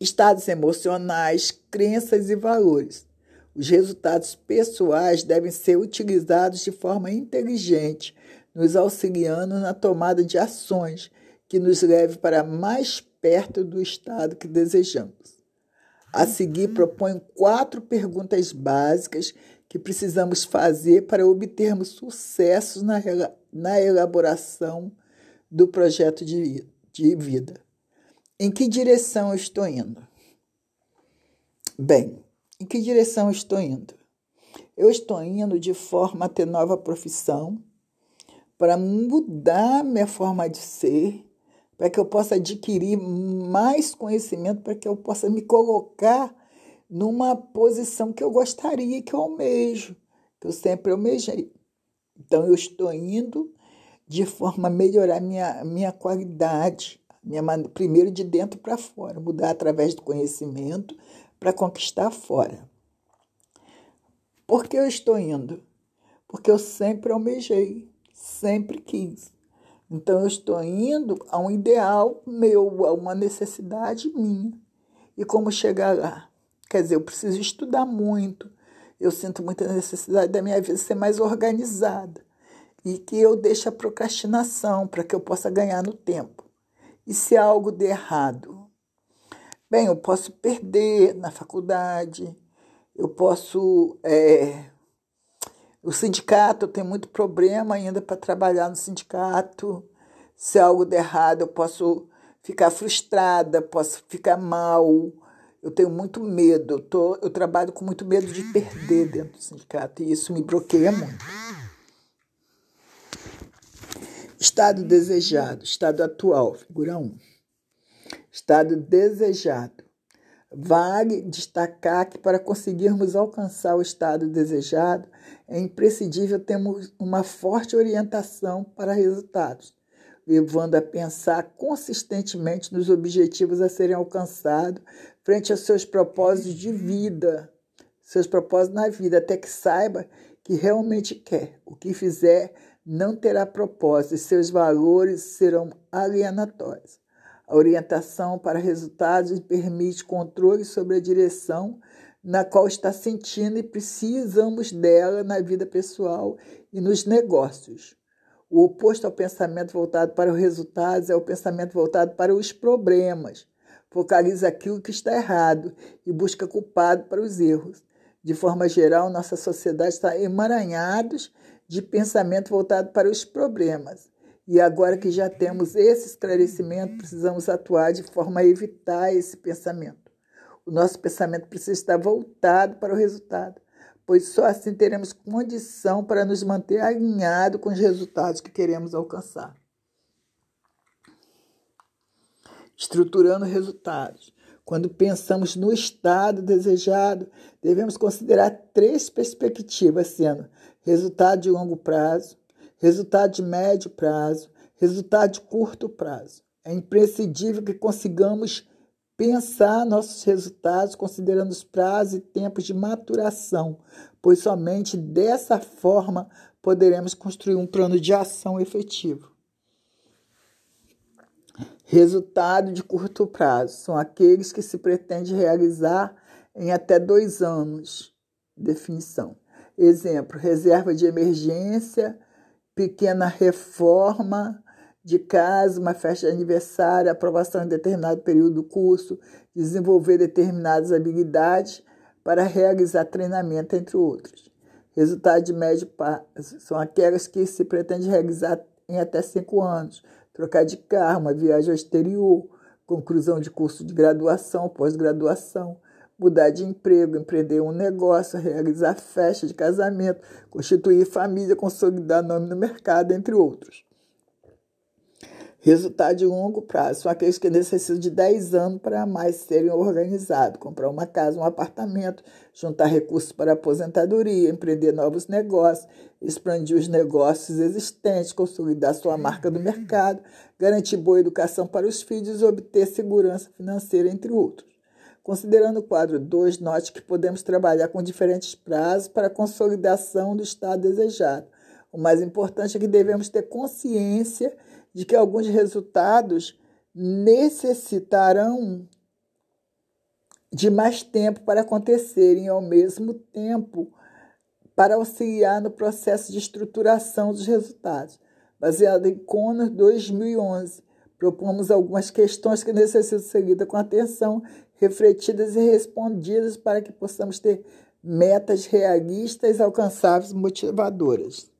estados emocionais, crenças e valores. Os resultados pessoais devem ser utilizados de forma inteligente, nos auxiliando na tomada de ações que nos leve para mais perto do estado que desejamos. A seguir, proponho quatro perguntas básicas que precisamos fazer para obtermos sucessos na, na elaboração do projeto de, de vida. Em que direção eu estou indo? Bem, em que direção eu estou indo? Eu estou indo de forma a ter nova profissão, para mudar minha forma de ser, para que eu possa adquirir mais conhecimento, para que eu possa me colocar numa posição que eu gostaria, que eu almejo, que eu sempre almejei. Então, eu estou indo de forma a melhorar minha, minha qualidade, minha, primeiro de dentro para fora, mudar através do conhecimento para conquistar fora. Por que eu estou indo? Porque eu sempre almejei, sempre quis. Então eu estou indo a um ideal meu, a uma necessidade minha. E como chegar lá? Quer dizer, eu preciso estudar muito. Eu sinto muita necessidade da minha vida ser mais organizada e que eu deixe a procrastinação para que eu possa ganhar no tempo. E se algo der errado? Bem, eu posso perder na faculdade, eu posso. É, o sindicato, tem muito problema ainda para trabalhar no sindicato. Se algo der errado, eu posso ficar frustrada, posso ficar mal. Eu tenho muito medo, eu, tô, eu trabalho com muito medo de perder dentro do sindicato e isso me bloqueia muito. Estado desejado, estado atual, figura 1. Estado desejado. Vale destacar que para conseguirmos alcançar o estado desejado, é imprescindível termos uma forte orientação para resultados, levando a pensar consistentemente nos objetivos a serem alcançados frente aos seus propósitos de vida, seus propósitos na vida, até que saiba que realmente quer. O que fizer não terá propósito e seus valores serão alienatórios. A orientação para resultados permite controle sobre a direção na qual está sentindo e precisamos dela na vida pessoal e nos negócios. O oposto ao pensamento voltado para os resultados é o pensamento voltado para os problemas. Focaliza aquilo que está errado e busca culpado para os erros. De forma geral, nossa sociedade está emaranhada de pensamento voltado para os problemas. E agora que já temos esse esclarecimento, precisamos atuar de forma a evitar esse pensamento. O nosso pensamento precisa estar voltado para o resultado, pois só assim teremos condição para nos manter alinhado com os resultados que queremos alcançar. Estruturando resultados. Quando pensamos no estado desejado, devemos considerar três perspectivas, sendo resultado de longo prazo, resultado de médio prazo, resultado de curto prazo. É imprescindível que consigamos pensar nossos resultados considerando os prazos e tempos de maturação, pois somente dessa forma poderemos construir um plano de ação efetivo. Resultado de curto prazo são aqueles que se pretende realizar em até dois anos. Definição. Exemplo: reserva de emergência, pequena reforma de casa, uma festa de aniversário, aprovação em determinado período do curso, desenvolver determinadas habilidades para realizar treinamento, entre outros. Resultado de médio prazo são aquelas que se pretende realizar em até cinco anos trocar de carro, uma viagem ao exterior, conclusão de curso de graduação, pós-graduação, mudar de emprego, empreender um negócio, realizar festa de casamento, constituir família, consolidar nome no mercado, entre outros. Resultado de longo prazo são aqueles que necessitam de 10 anos para mais serem organizados. Comprar uma casa, um apartamento, juntar recursos para aposentadoria, empreender novos negócios, expandir os negócios existentes, consolidar sua marca no mercado, garantir boa educação para os filhos e obter segurança financeira, entre outros. Considerando o quadro 2, note que podemos trabalhar com diferentes prazos para a consolidação do estado desejado. O mais importante é que devemos ter consciência de que alguns resultados necessitarão de mais tempo para acontecerem ao mesmo tempo, para auxiliar no processo de estruturação dos resultados. Baseado em Connor 2011, propomos algumas questões que necessitam ser lidas com atenção, refletidas e respondidas para que possamos ter metas realistas, alcançáveis motivadoras.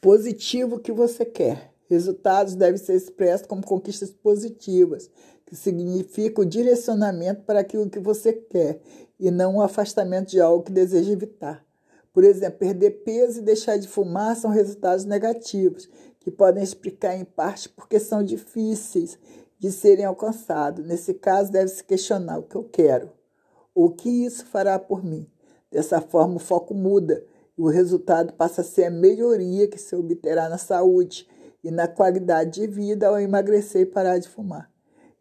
positivo que você quer. Resultados devem ser expressos como conquistas positivas, que significam direcionamento para aquilo que você quer e não o afastamento de algo que deseja evitar. Por exemplo, perder peso e deixar de fumar são resultados negativos, que podem explicar em parte porque são difíceis de serem alcançados. Nesse caso, deve-se questionar o que eu quero, o que isso fará por mim. Dessa forma, o foco muda o resultado passa a ser a melhoria que se obterá na saúde e na qualidade de vida ao emagrecer e parar de fumar.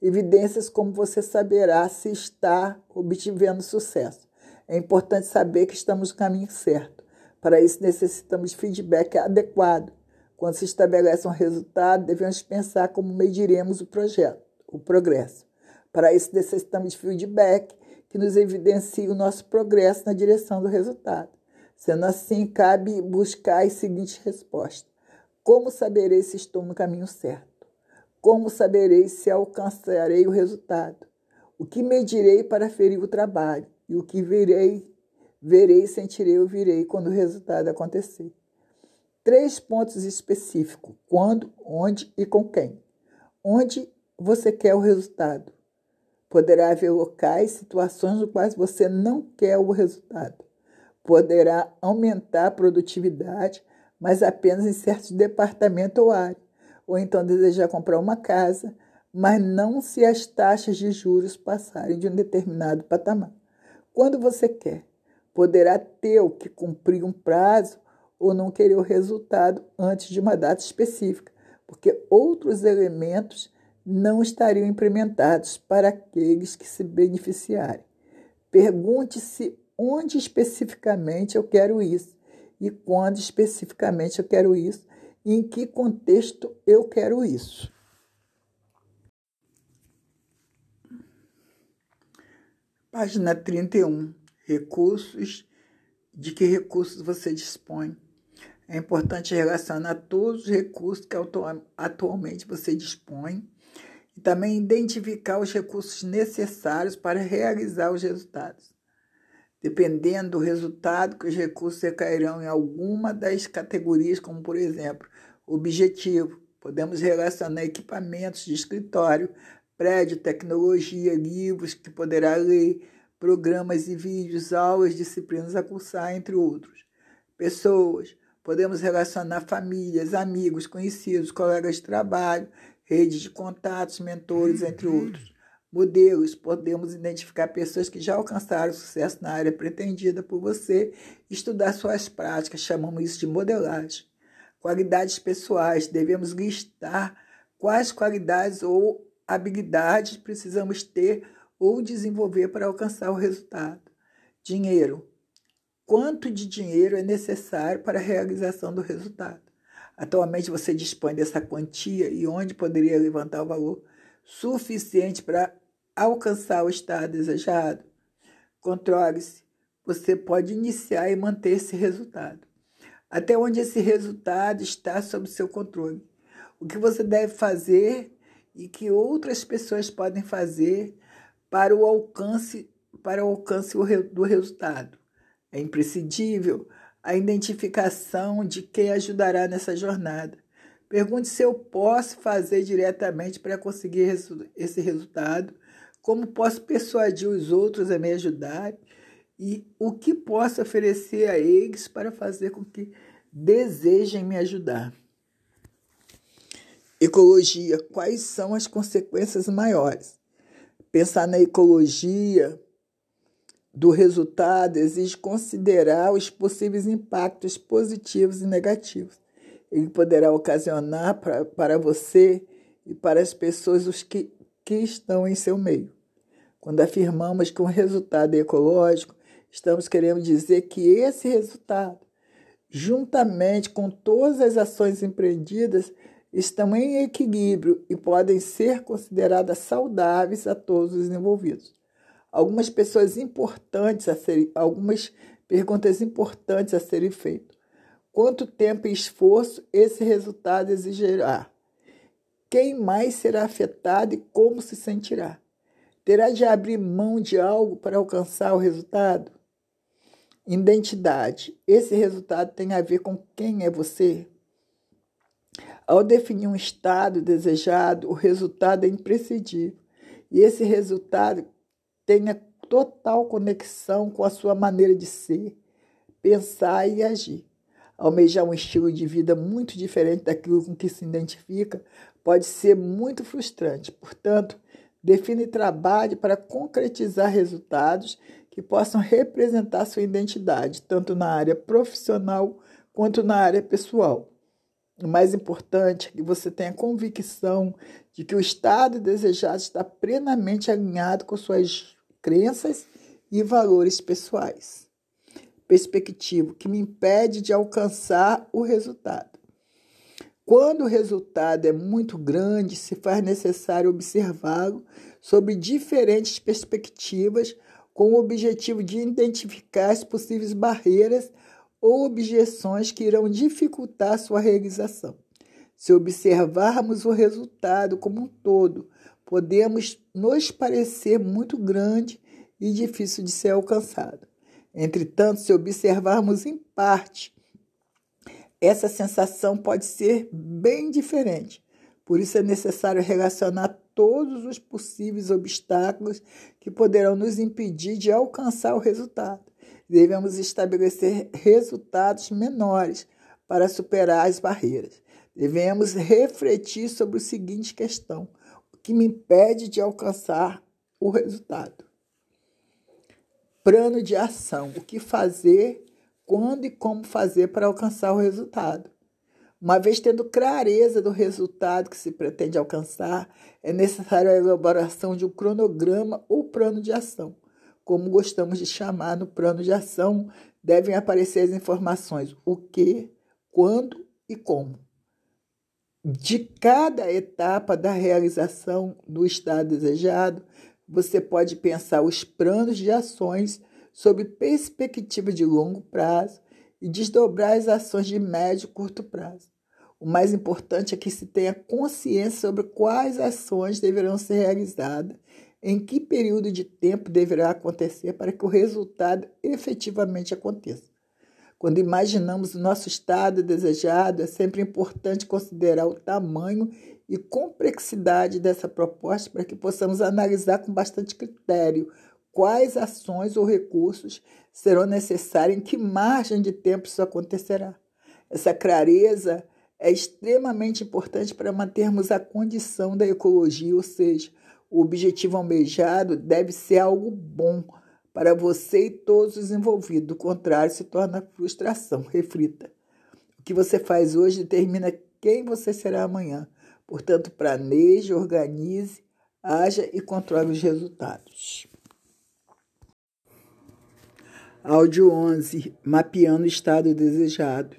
Evidências como você saberá se está obtendo sucesso. É importante saber que estamos no caminho certo. Para isso, necessitamos de feedback adequado. Quando se estabelece um resultado, devemos pensar como mediremos o projeto, o progresso. Para isso, necessitamos de feedback que nos evidencie o nosso progresso na direção do resultado. Sendo assim, cabe buscar as seguintes respostas: Como saberei se estou no caminho certo? Como saberei se alcançarei o resultado? O que medirei para ferir o trabalho? E o que verei, verei, sentirei ou virei quando o resultado acontecer? Três pontos específicos: quando, onde e com quem. Onde você quer o resultado? Poderá haver locais, situações nos quais você não quer o resultado poderá aumentar a produtividade, mas apenas em certos departamentos ou áreas. Ou então desejar comprar uma casa, mas não se as taxas de juros passarem de um determinado patamar. Quando você quer, poderá ter o que cumprir um prazo ou não querer o resultado antes de uma data específica, porque outros elementos não estariam implementados para aqueles que se beneficiarem. Pergunte-se onde especificamente eu quero isso e quando especificamente eu quero isso e em que contexto eu quero isso. Página 31. Recursos. De que recursos você dispõe? É importante relacionar todos os recursos que atualmente você dispõe e também identificar os recursos necessários para realizar os resultados. Dependendo do resultado, que os recursos recairão em alguma das categorias, como por exemplo, objetivo. Podemos relacionar equipamentos de escritório, prédio, tecnologia, livros que poderá ler, programas e vídeos, aulas, disciplinas a cursar, entre outros. Pessoas. Podemos relacionar famílias, amigos, conhecidos, colegas de trabalho, redes de contatos, mentores, entre outros modelos, podemos identificar pessoas que já alcançaram sucesso na área pretendida por você, estudar suas práticas, chamamos isso de modelagem. Qualidades pessoais, devemos listar quais qualidades ou habilidades precisamos ter ou desenvolver para alcançar o resultado. Dinheiro. Quanto de dinheiro é necessário para a realização do resultado? Atualmente você dispõe dessa quantia e onde poderia levantar o valor suficiente para alcançar o estado desejado? Controle-se. Você pode iniciar e manter esse resultado. Até onde esse resultado está sob seu controle. O que você deve fazer e que outras pessoas podem fazer para o alcance para o alcance do resultado. É imprescindível a identificação de quem ajudará nessa jornada. Pergunte se eu posso fazer diretamente para conseguir esse resultado, como posso persuadir os outros a me ajudar e o que posso oferecer a eles para fazer com que desejem me ajudar. Ecologia, quais são as consequências maiores? Pensar na ecologia do resultado exige considerar os possíveis impactos positivos e negativos. Ele poderá ocasionar pra, para você e para as pessoas os que, que estão em seu meio. Quando afirmamos que um resultado é ecológico, estamos querendo dizer que esse resultado, juntamente com todas as ações empreendidas, estão em equilíbrio e podem ser consideradas saudáveis a todos os envolvidos. Algumas pessoas importantes a serem, algumas perguntas importantes a serem feitas. Quanto tempo e esforço esse resultado exigirá? Quem mais será afetado e como se sentirá? Terá de abrir mão de algo para alcançar o resultado? Identidade. Esse resultado tem a ver com quem é você? Ao definir um estado desejado, o resultado é imprescindível. E esse resultado tem a total conexão com a sua maneira de ser, pensar e agir. Almejar um estilo de vida muito diferente daquilo com que se identifica pode ser muito frustrante. Portanto, define trabalho para concretizar resultados que possam representar sua identidade, tanto na área profissional quanto na área pessoal. O mais importante é que você tenha convicção de que o estado desejado está plenamente alinhado com suas crenças e valores pessoais. Perspectivo que me impede de alcançar o resultado. Quando o resultado é muito grande, se faz necessário observá-lo sob diferentes perspectivas, com o objetivo de identificar as possíveis barreiras ou objeções que irão dificultar sua realização. Se observarmos o resultado como um todo, podemos nos parecer muito grande e difícil de ser alcançado. Entretanto, se observarmos em parte, essa sensação pode ser bem diferente. Por isso é necessário relacionar todos os possíveis obstáculos que poderão nos impedir de alcançar o resultado devemos estabelecer resultados menores para superar as barreiras. Devemos refletir sobre a seguinte questão: que me impede de alcançar o resultado? Plano de ação: o que fazer, quando e como fazer para alcançar o resultado? Uma vez tendo clareza do resultado que se pretende alcançar, é necessária a elaboração de um cronograma ou plano de ação como gostamos de chamar no plano de ação, devem aparecer as informações o que, quando e como. De cada etapa da realização do estado desejado, você pode pensar os planos de ações sob perspectiva de longo prazo e desdobrar as ações de médio e curto prazo. O mais importante é que se tenha consciência sobre quais ações deverão ser realizadas em que período de tempo deverá acontecer para que o resultado efetivamente aconteça. Quando imaginamos o nosso estado desejado, é sempre importante considerar o tamanho e complexidade dessa proposta para que possamos analisar com bastante critério quais ações ou recursos serão necessários, em que margem de tempo isso acontecerá. Essa clareza é extremamente importante para mantermos a condição da ecologia, ou seja, o objetivo almejado deve ser algo bom para você e todos os envolvidos. Do contrário, se torna frustração. Reflita. O que você faz hoje determina quem você será amanhã. Portanto, planeje, organize, haja e controle os resultados. Áudio 11. Mapeando o estado desejado.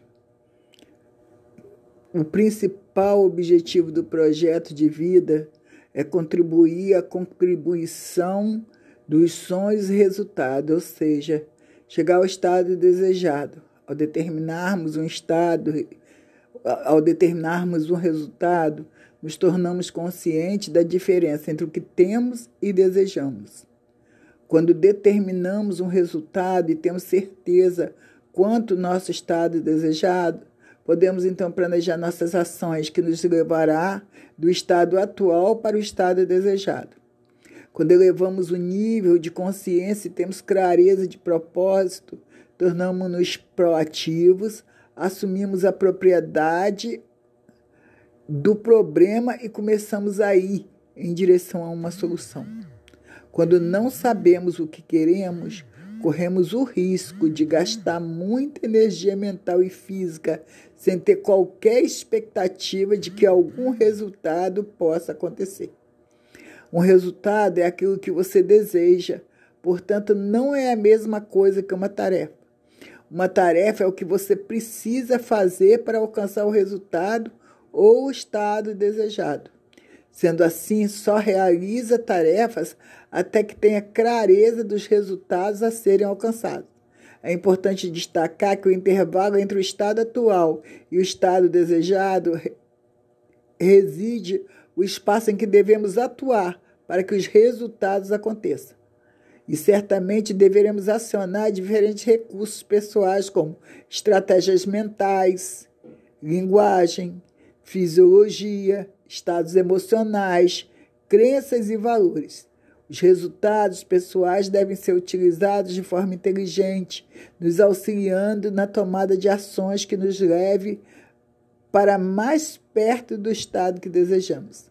O principal objetivo do projeto de vida é contribuir à contribuição dos sonhos e resultados, ou seja, chegar ao estado desejado. Ao determinarmos um estado, ao determinarmos um resultado, nos tornamos conscientes da diferença entre o que temos e desejamos. Quando determinamos um resultado e temos certeza quanto nosso estado desejado, Podemos então planejar nossas ações que nos levará do estado atual para o estado desejado. Quando elevamos o nível de consciência e temos clareza de propósito, tornamos-nos proativos, assumimos a propriedade do problema e começamos a ir em direção a uma solução. Quando não sabemos o que queremos, corremos o risco de gastar muita energia mental e física sem ter qualquer expectativa de que algum resultado possa acontecer. Um resultado é aquilo que você deseja, portanto, não é a mesma coisa que uma tarefa. Uma tarefa é o que você precisa fazer para alcançar o resultado ou o estado desejado. Sendo assim, só realiza tarefas até que tenha clareza dos resultados a serem alcançados. É importante destacar que o intervalo entre o estado atual e o estado desejado reside o espaço em que devemos atuar para que os resultados aconteçam. E certamente deveremos acionar diferentes recursos pessoais, como estratégias mentais, linguagem, fisiologia, estados emocionais, crenças e valores. Os resultados pessoais devem ser utilizados de forma inteligente, nos auxiliando na tomada de ações que nos leve para mais perto do estado que desejamos.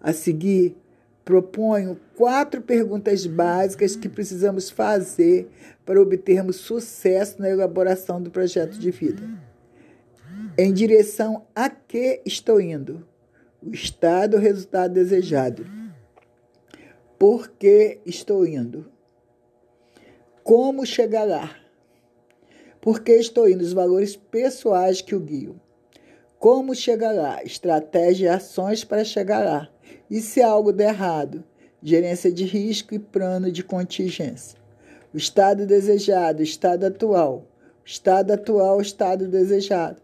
A seguir, proponho quatro perguntas básicas que precisamos fazer para obtermos sucesso na elaboração do projeto de vida. Em direção a que estou indo? o estado o resultado desejado. Por que estou indo? Como chegar lá? Por que estou indo? Os valores pessoais que o guiam. Como chegar lá? Estratégia e ações para chegar lá. E se algo der errado? Gerência de risco e plano de contingência. O estado desejado, o estado atual. O estado atual, o estado desejado.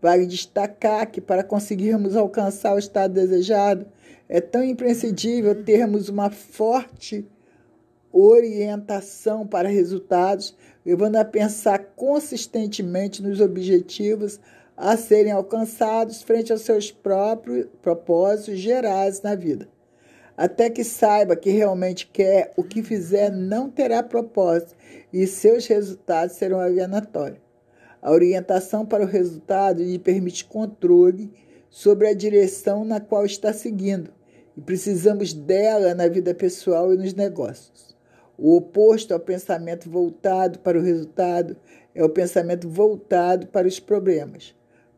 Vale destacar que, para conseguirmos alcançar o estado desejado, é tão imprescindível termos uma forte orientação para resultados, levando a pensar consistentemente nos objetivos a serem alcançados frente aos seus próprios propósitos gerais na vida. Até que saiba que realmente quer, o que fizer não terá propósito e seus resultados serão alienatórios. A orientação para o resultado lhe permite controle sobre a direção na qual está seguindo e precisamos dela na vida pessoal e nos negócios. O oposto ao pensamento voltado para o resultado é o pensamento voltado para os problemas.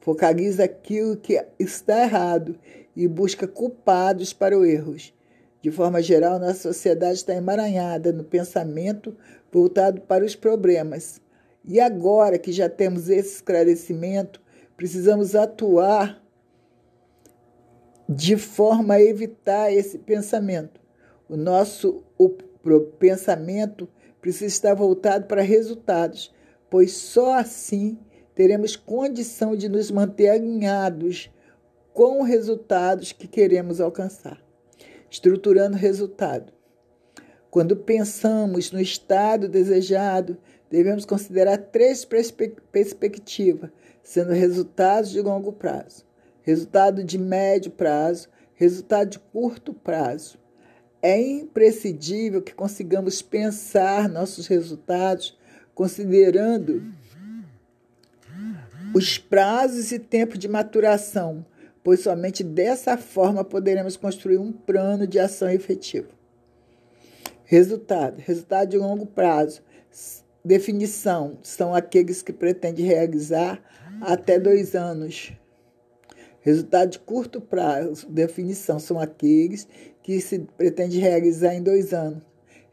Focaliza aquilo que está errado e busca culpados para os erros. De forma geral, nossa sociedade está emaranhada no pensamento voltado para os problemas e agora que já temos esse esclarecimento, precisamos atuar de forma a evitar esse pensamento. O nosso o pensamento precisa estar voltado para resultados, pois só assim teremos condição de nos manter alinhados com os resultados que queremos alcançar. Estruturando resultado. Quando pensamos no estado desejado, devemos considerar três perspectivas, sendo resultados de longo prazo, resultado de médio prazo, resultado de curto prazo. É imprescindível que consigamos pensar nossos resultados considerando os prazos e tempo de maturação, pois somente dessa forma poderemos construir um plano de ação efetivo. Resultado: resultado de longo prazo Definição: são aqueles que pretendem realizar até dois anos. Resultado de curto prazo. Definição: são aqueles que se pretende realizar em dois anos.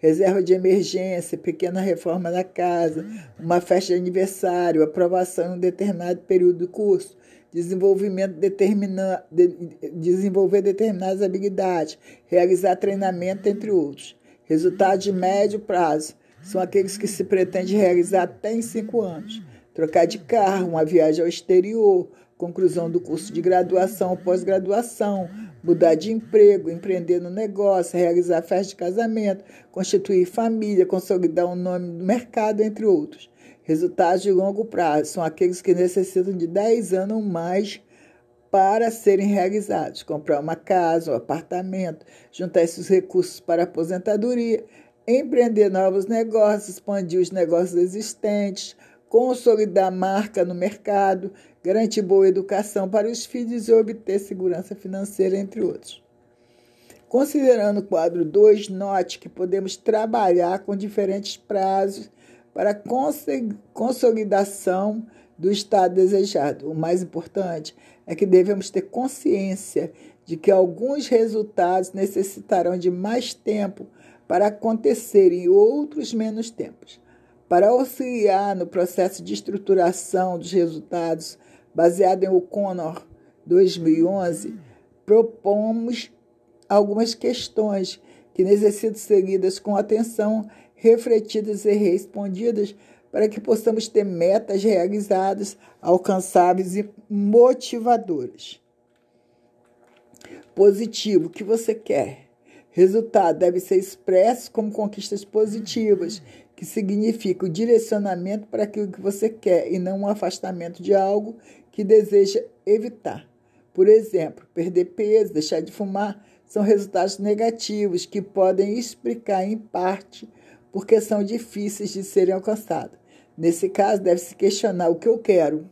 Reserva de emergência, pequena reforma da casa, uma festa de aniversário, aprovação em um determinado período do curso, desenvolvimento determina, de, desenvolver determinadas habilidades, realizar treinamento, entre outros. Resultado de médio prazo são aqueles que se pretende realizar até em cinco anos. Trocar de carro, uma viagem ao exterior, conclusão do curso de graduação ou pós-graduação, mudar de emprego, empreender no negócio, realizar festa de casamento, constituir família, consolidar um nome no mercado, entre outros. Resultados de longo prazo são aqueles que necessitam de 10 anos ou mais para serem realizados. Comprar uma casa, um apartamento, juntar esses recursos para aposentadoria, empreender novos negócios, expandir os negócios existentes, consolidar a marca no mercado, garantir boa educação para os filhos e obter segurança financeira, entre outros. Considerando o quadro 2, note que podemos trabalhar com diferentes prazos para a consolidação do estado desejado. O mais importante é que devemos ter consciência de que alguns resultados necessitarão de mais tempo para acontecer e outros menos tempos. Para auxiliar no processo de estruturação dos resultados, baseado em O'Connor 2011, propomos algumas questões que necessitam ser lidas com atenção, refletidas e respondidas para que possamos ter metas realizadas, alcançáveis e motivadoras. Positivo, o que você quer? Resultado deve ser expresso como conquistas positivas, que significa o direcionamento para aquilo que você quer e não um afastamento de algo que deseja evitar. Por exemplo, perder peso, deixar de fumar são resultados negativos que podem explicar em parte porque são difíceis de serem alcançados. Nesse caso, deve-se questionar o que eu quero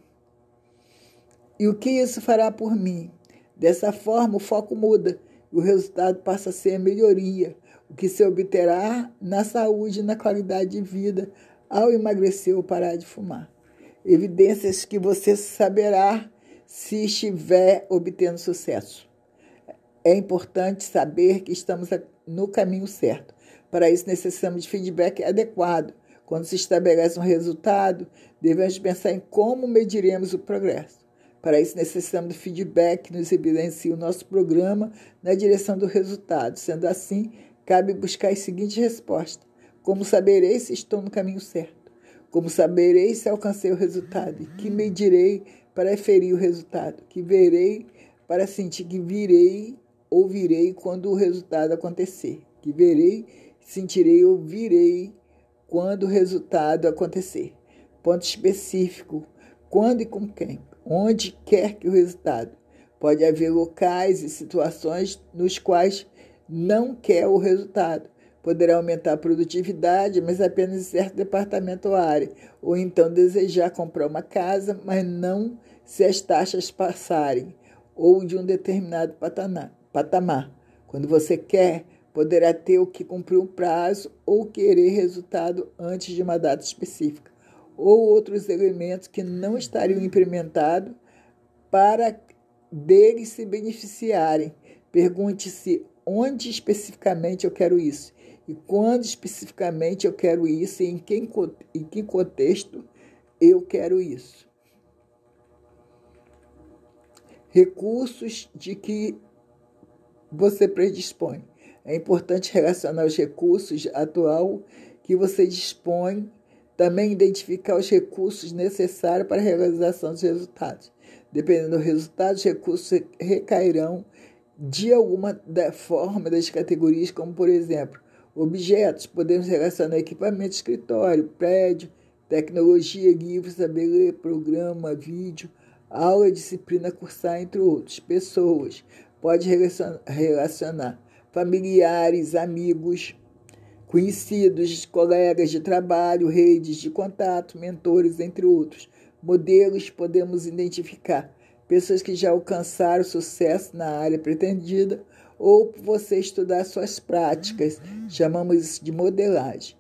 e o que isso fará por mim. Dessa forma, o foco muda e o resultado passa a ser a melhoria, o que se obterá na saúde e na qualidade de vida ao emagrecer ou parar de fumar. Evidências que você saberá se estiver obtendo sucesso. É importante saber que estamos no caminho certo. Para isso, necessitamos de feedback adequado quando se estabelece um resultado, devemos pensar em como mediremos o progresso. Para isso, necessitamos do feedback que nos evidencie o nosso programa na direção do resultado. Sendo assim, cabe buscar as seguintes respostas: Como saberei se estou no caminho certo? Como saberei se alcancei o resultado? Que medirei para ferir o resultado? Que verei para sentir que virei ou virei quando o resultado acontecer? Que verei, sentirei ou virei quando o resultado acontecer. Ponto específico: quando e com quem, onde quer que o resultado. Pode haver locais e situações nos quais não quer o resultado. Poderá aumentar a produtividade, mas apenas em certo departamento ou área. Ou então desejar comprar uma casa, mas não se as taxas passarem. Ou de um determinado patamar. Quando você quer, poderá ter o que cumprir um prazo ou querer resultado antes de uma data específica, ou outros elementos que não estariam implementados para deles se beneficiarem. Pergunte-se onde especificamente eu quero isso e quando especificamente eu quero isso e em que, em que contexto eu quero isso. Recursos de que você predispõe. É importante relacionar os recursos atual que você dispõe, também identificar os recursos necessários para a realização dos resultados. Dependendo do resultado, os recursos recairão de alguma da forma das categorias, como por exemplo, objetos, podemos relacionar equipamento escritório, prédio, tecnologia, livros, saber programa, vídeo, aula, disciplina, cursar, entre outros. Pessoas, pode relacionar familiares, amigos, conhecidos, colegas de trabalho, redes de contato, mentores, entre outros. Modelos podemos identificar pessoas que já alcançaram sucesso na área pretendida ou você estudar suas práticas, chamamos isso de modelagem.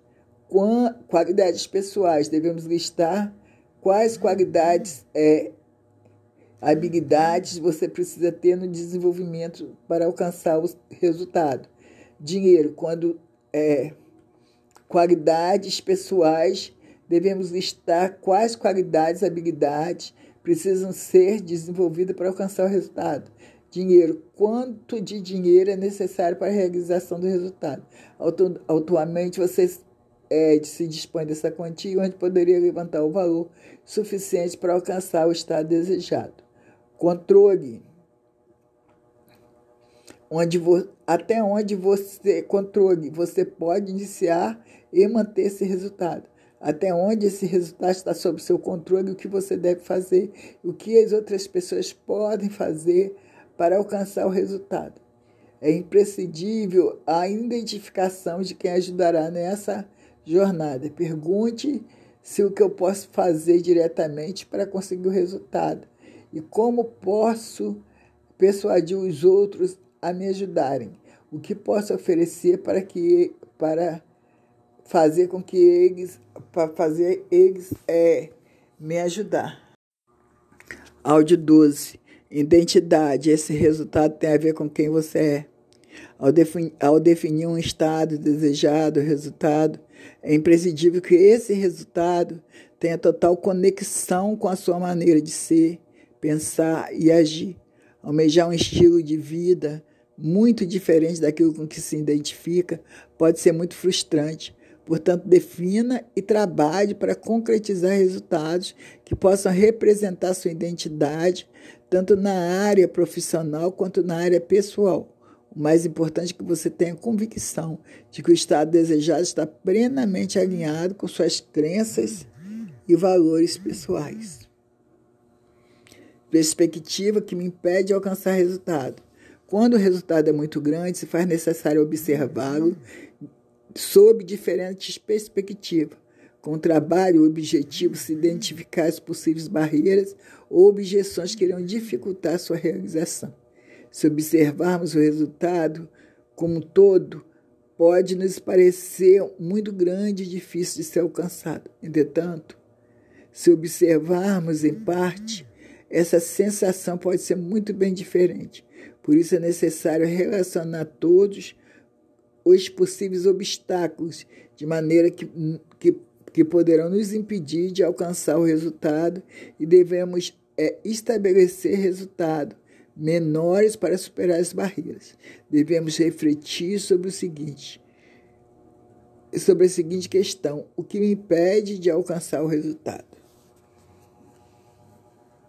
Qualidades pessoais, devemos listar quais qualidades é, habilidades você precisa ter no desenvolvimento para alcançar o resultado. Dinheiro, quando é, qualidades pessoais, devemos listar quais qualidades, habilidades precisam ser desenvolvidas para alcançar o resultado. Dinheiro, quanto de dinheiro é necessário para a realização do resultado. Atualmente, você é, se dispõe dessa quantia, onde poderia levantar o valor suficiente para alcançar o estado desejado controle. Onde vo, até onde você controle, você pode iniciar e manter esse resultado. Até onde esse resultado está sob seu controle, o que você deve fazer, o que as outras pessoas podem fazer para alcançar o resultado. É imprescindível a identificação de quem ajudará nessa jornada. Pergunte se o que eu posso fazer diretamente para conseguir o resultado e como posso persuadir os outros a me ajudarem. O que posso oferecer para que para fazer com que eles para fazer eles é, me ajudar. Áudio 12. Identidade. Esse resultado tem a ver com quem você é. Ao, ao definir um estado desejado, resultado, é imprescindível que esse resultado tenha total conexão com a sua maneira de ser, pensar e agir. Almejar um estilo de vida muito diferente daquilo com que se identifica pode ser muito frustrante. Portanto, defina e trabalhe para concretizar resultados que possam representar sua identidade, tanto na área profissional quanto na área pessoal. O mais importante é que você tenha convicção de que o estado desejado está plenamente alinhado com suas crenças e valores pessoais. Perspectiva que me impede de alcançar resultado. Quando o resultado é muito grande, se faz necessário observá-lo sob diferentes perspectivas. Com trabalho, o objetivo se identificar as possíveis barreiras ou objeções que irão dificultar sua realização. Se observarmos o resultado como um todo, pode nos parecer muito grande e difícil de ser alcançado. Entretanto, se observarmos em parte, essa sensação pode ser muito bem diferente. Por isso é necessário relacionar todos os possíveis obstáculos de maneira que, que, que poderão nos impedir de alcançar o resultado e devemos é, estabelecer resultado menores para superar as barreiras. Devemos refletir sobre o seguinte, sobre a seguinte questão: o que me impede de alcançar o resultado?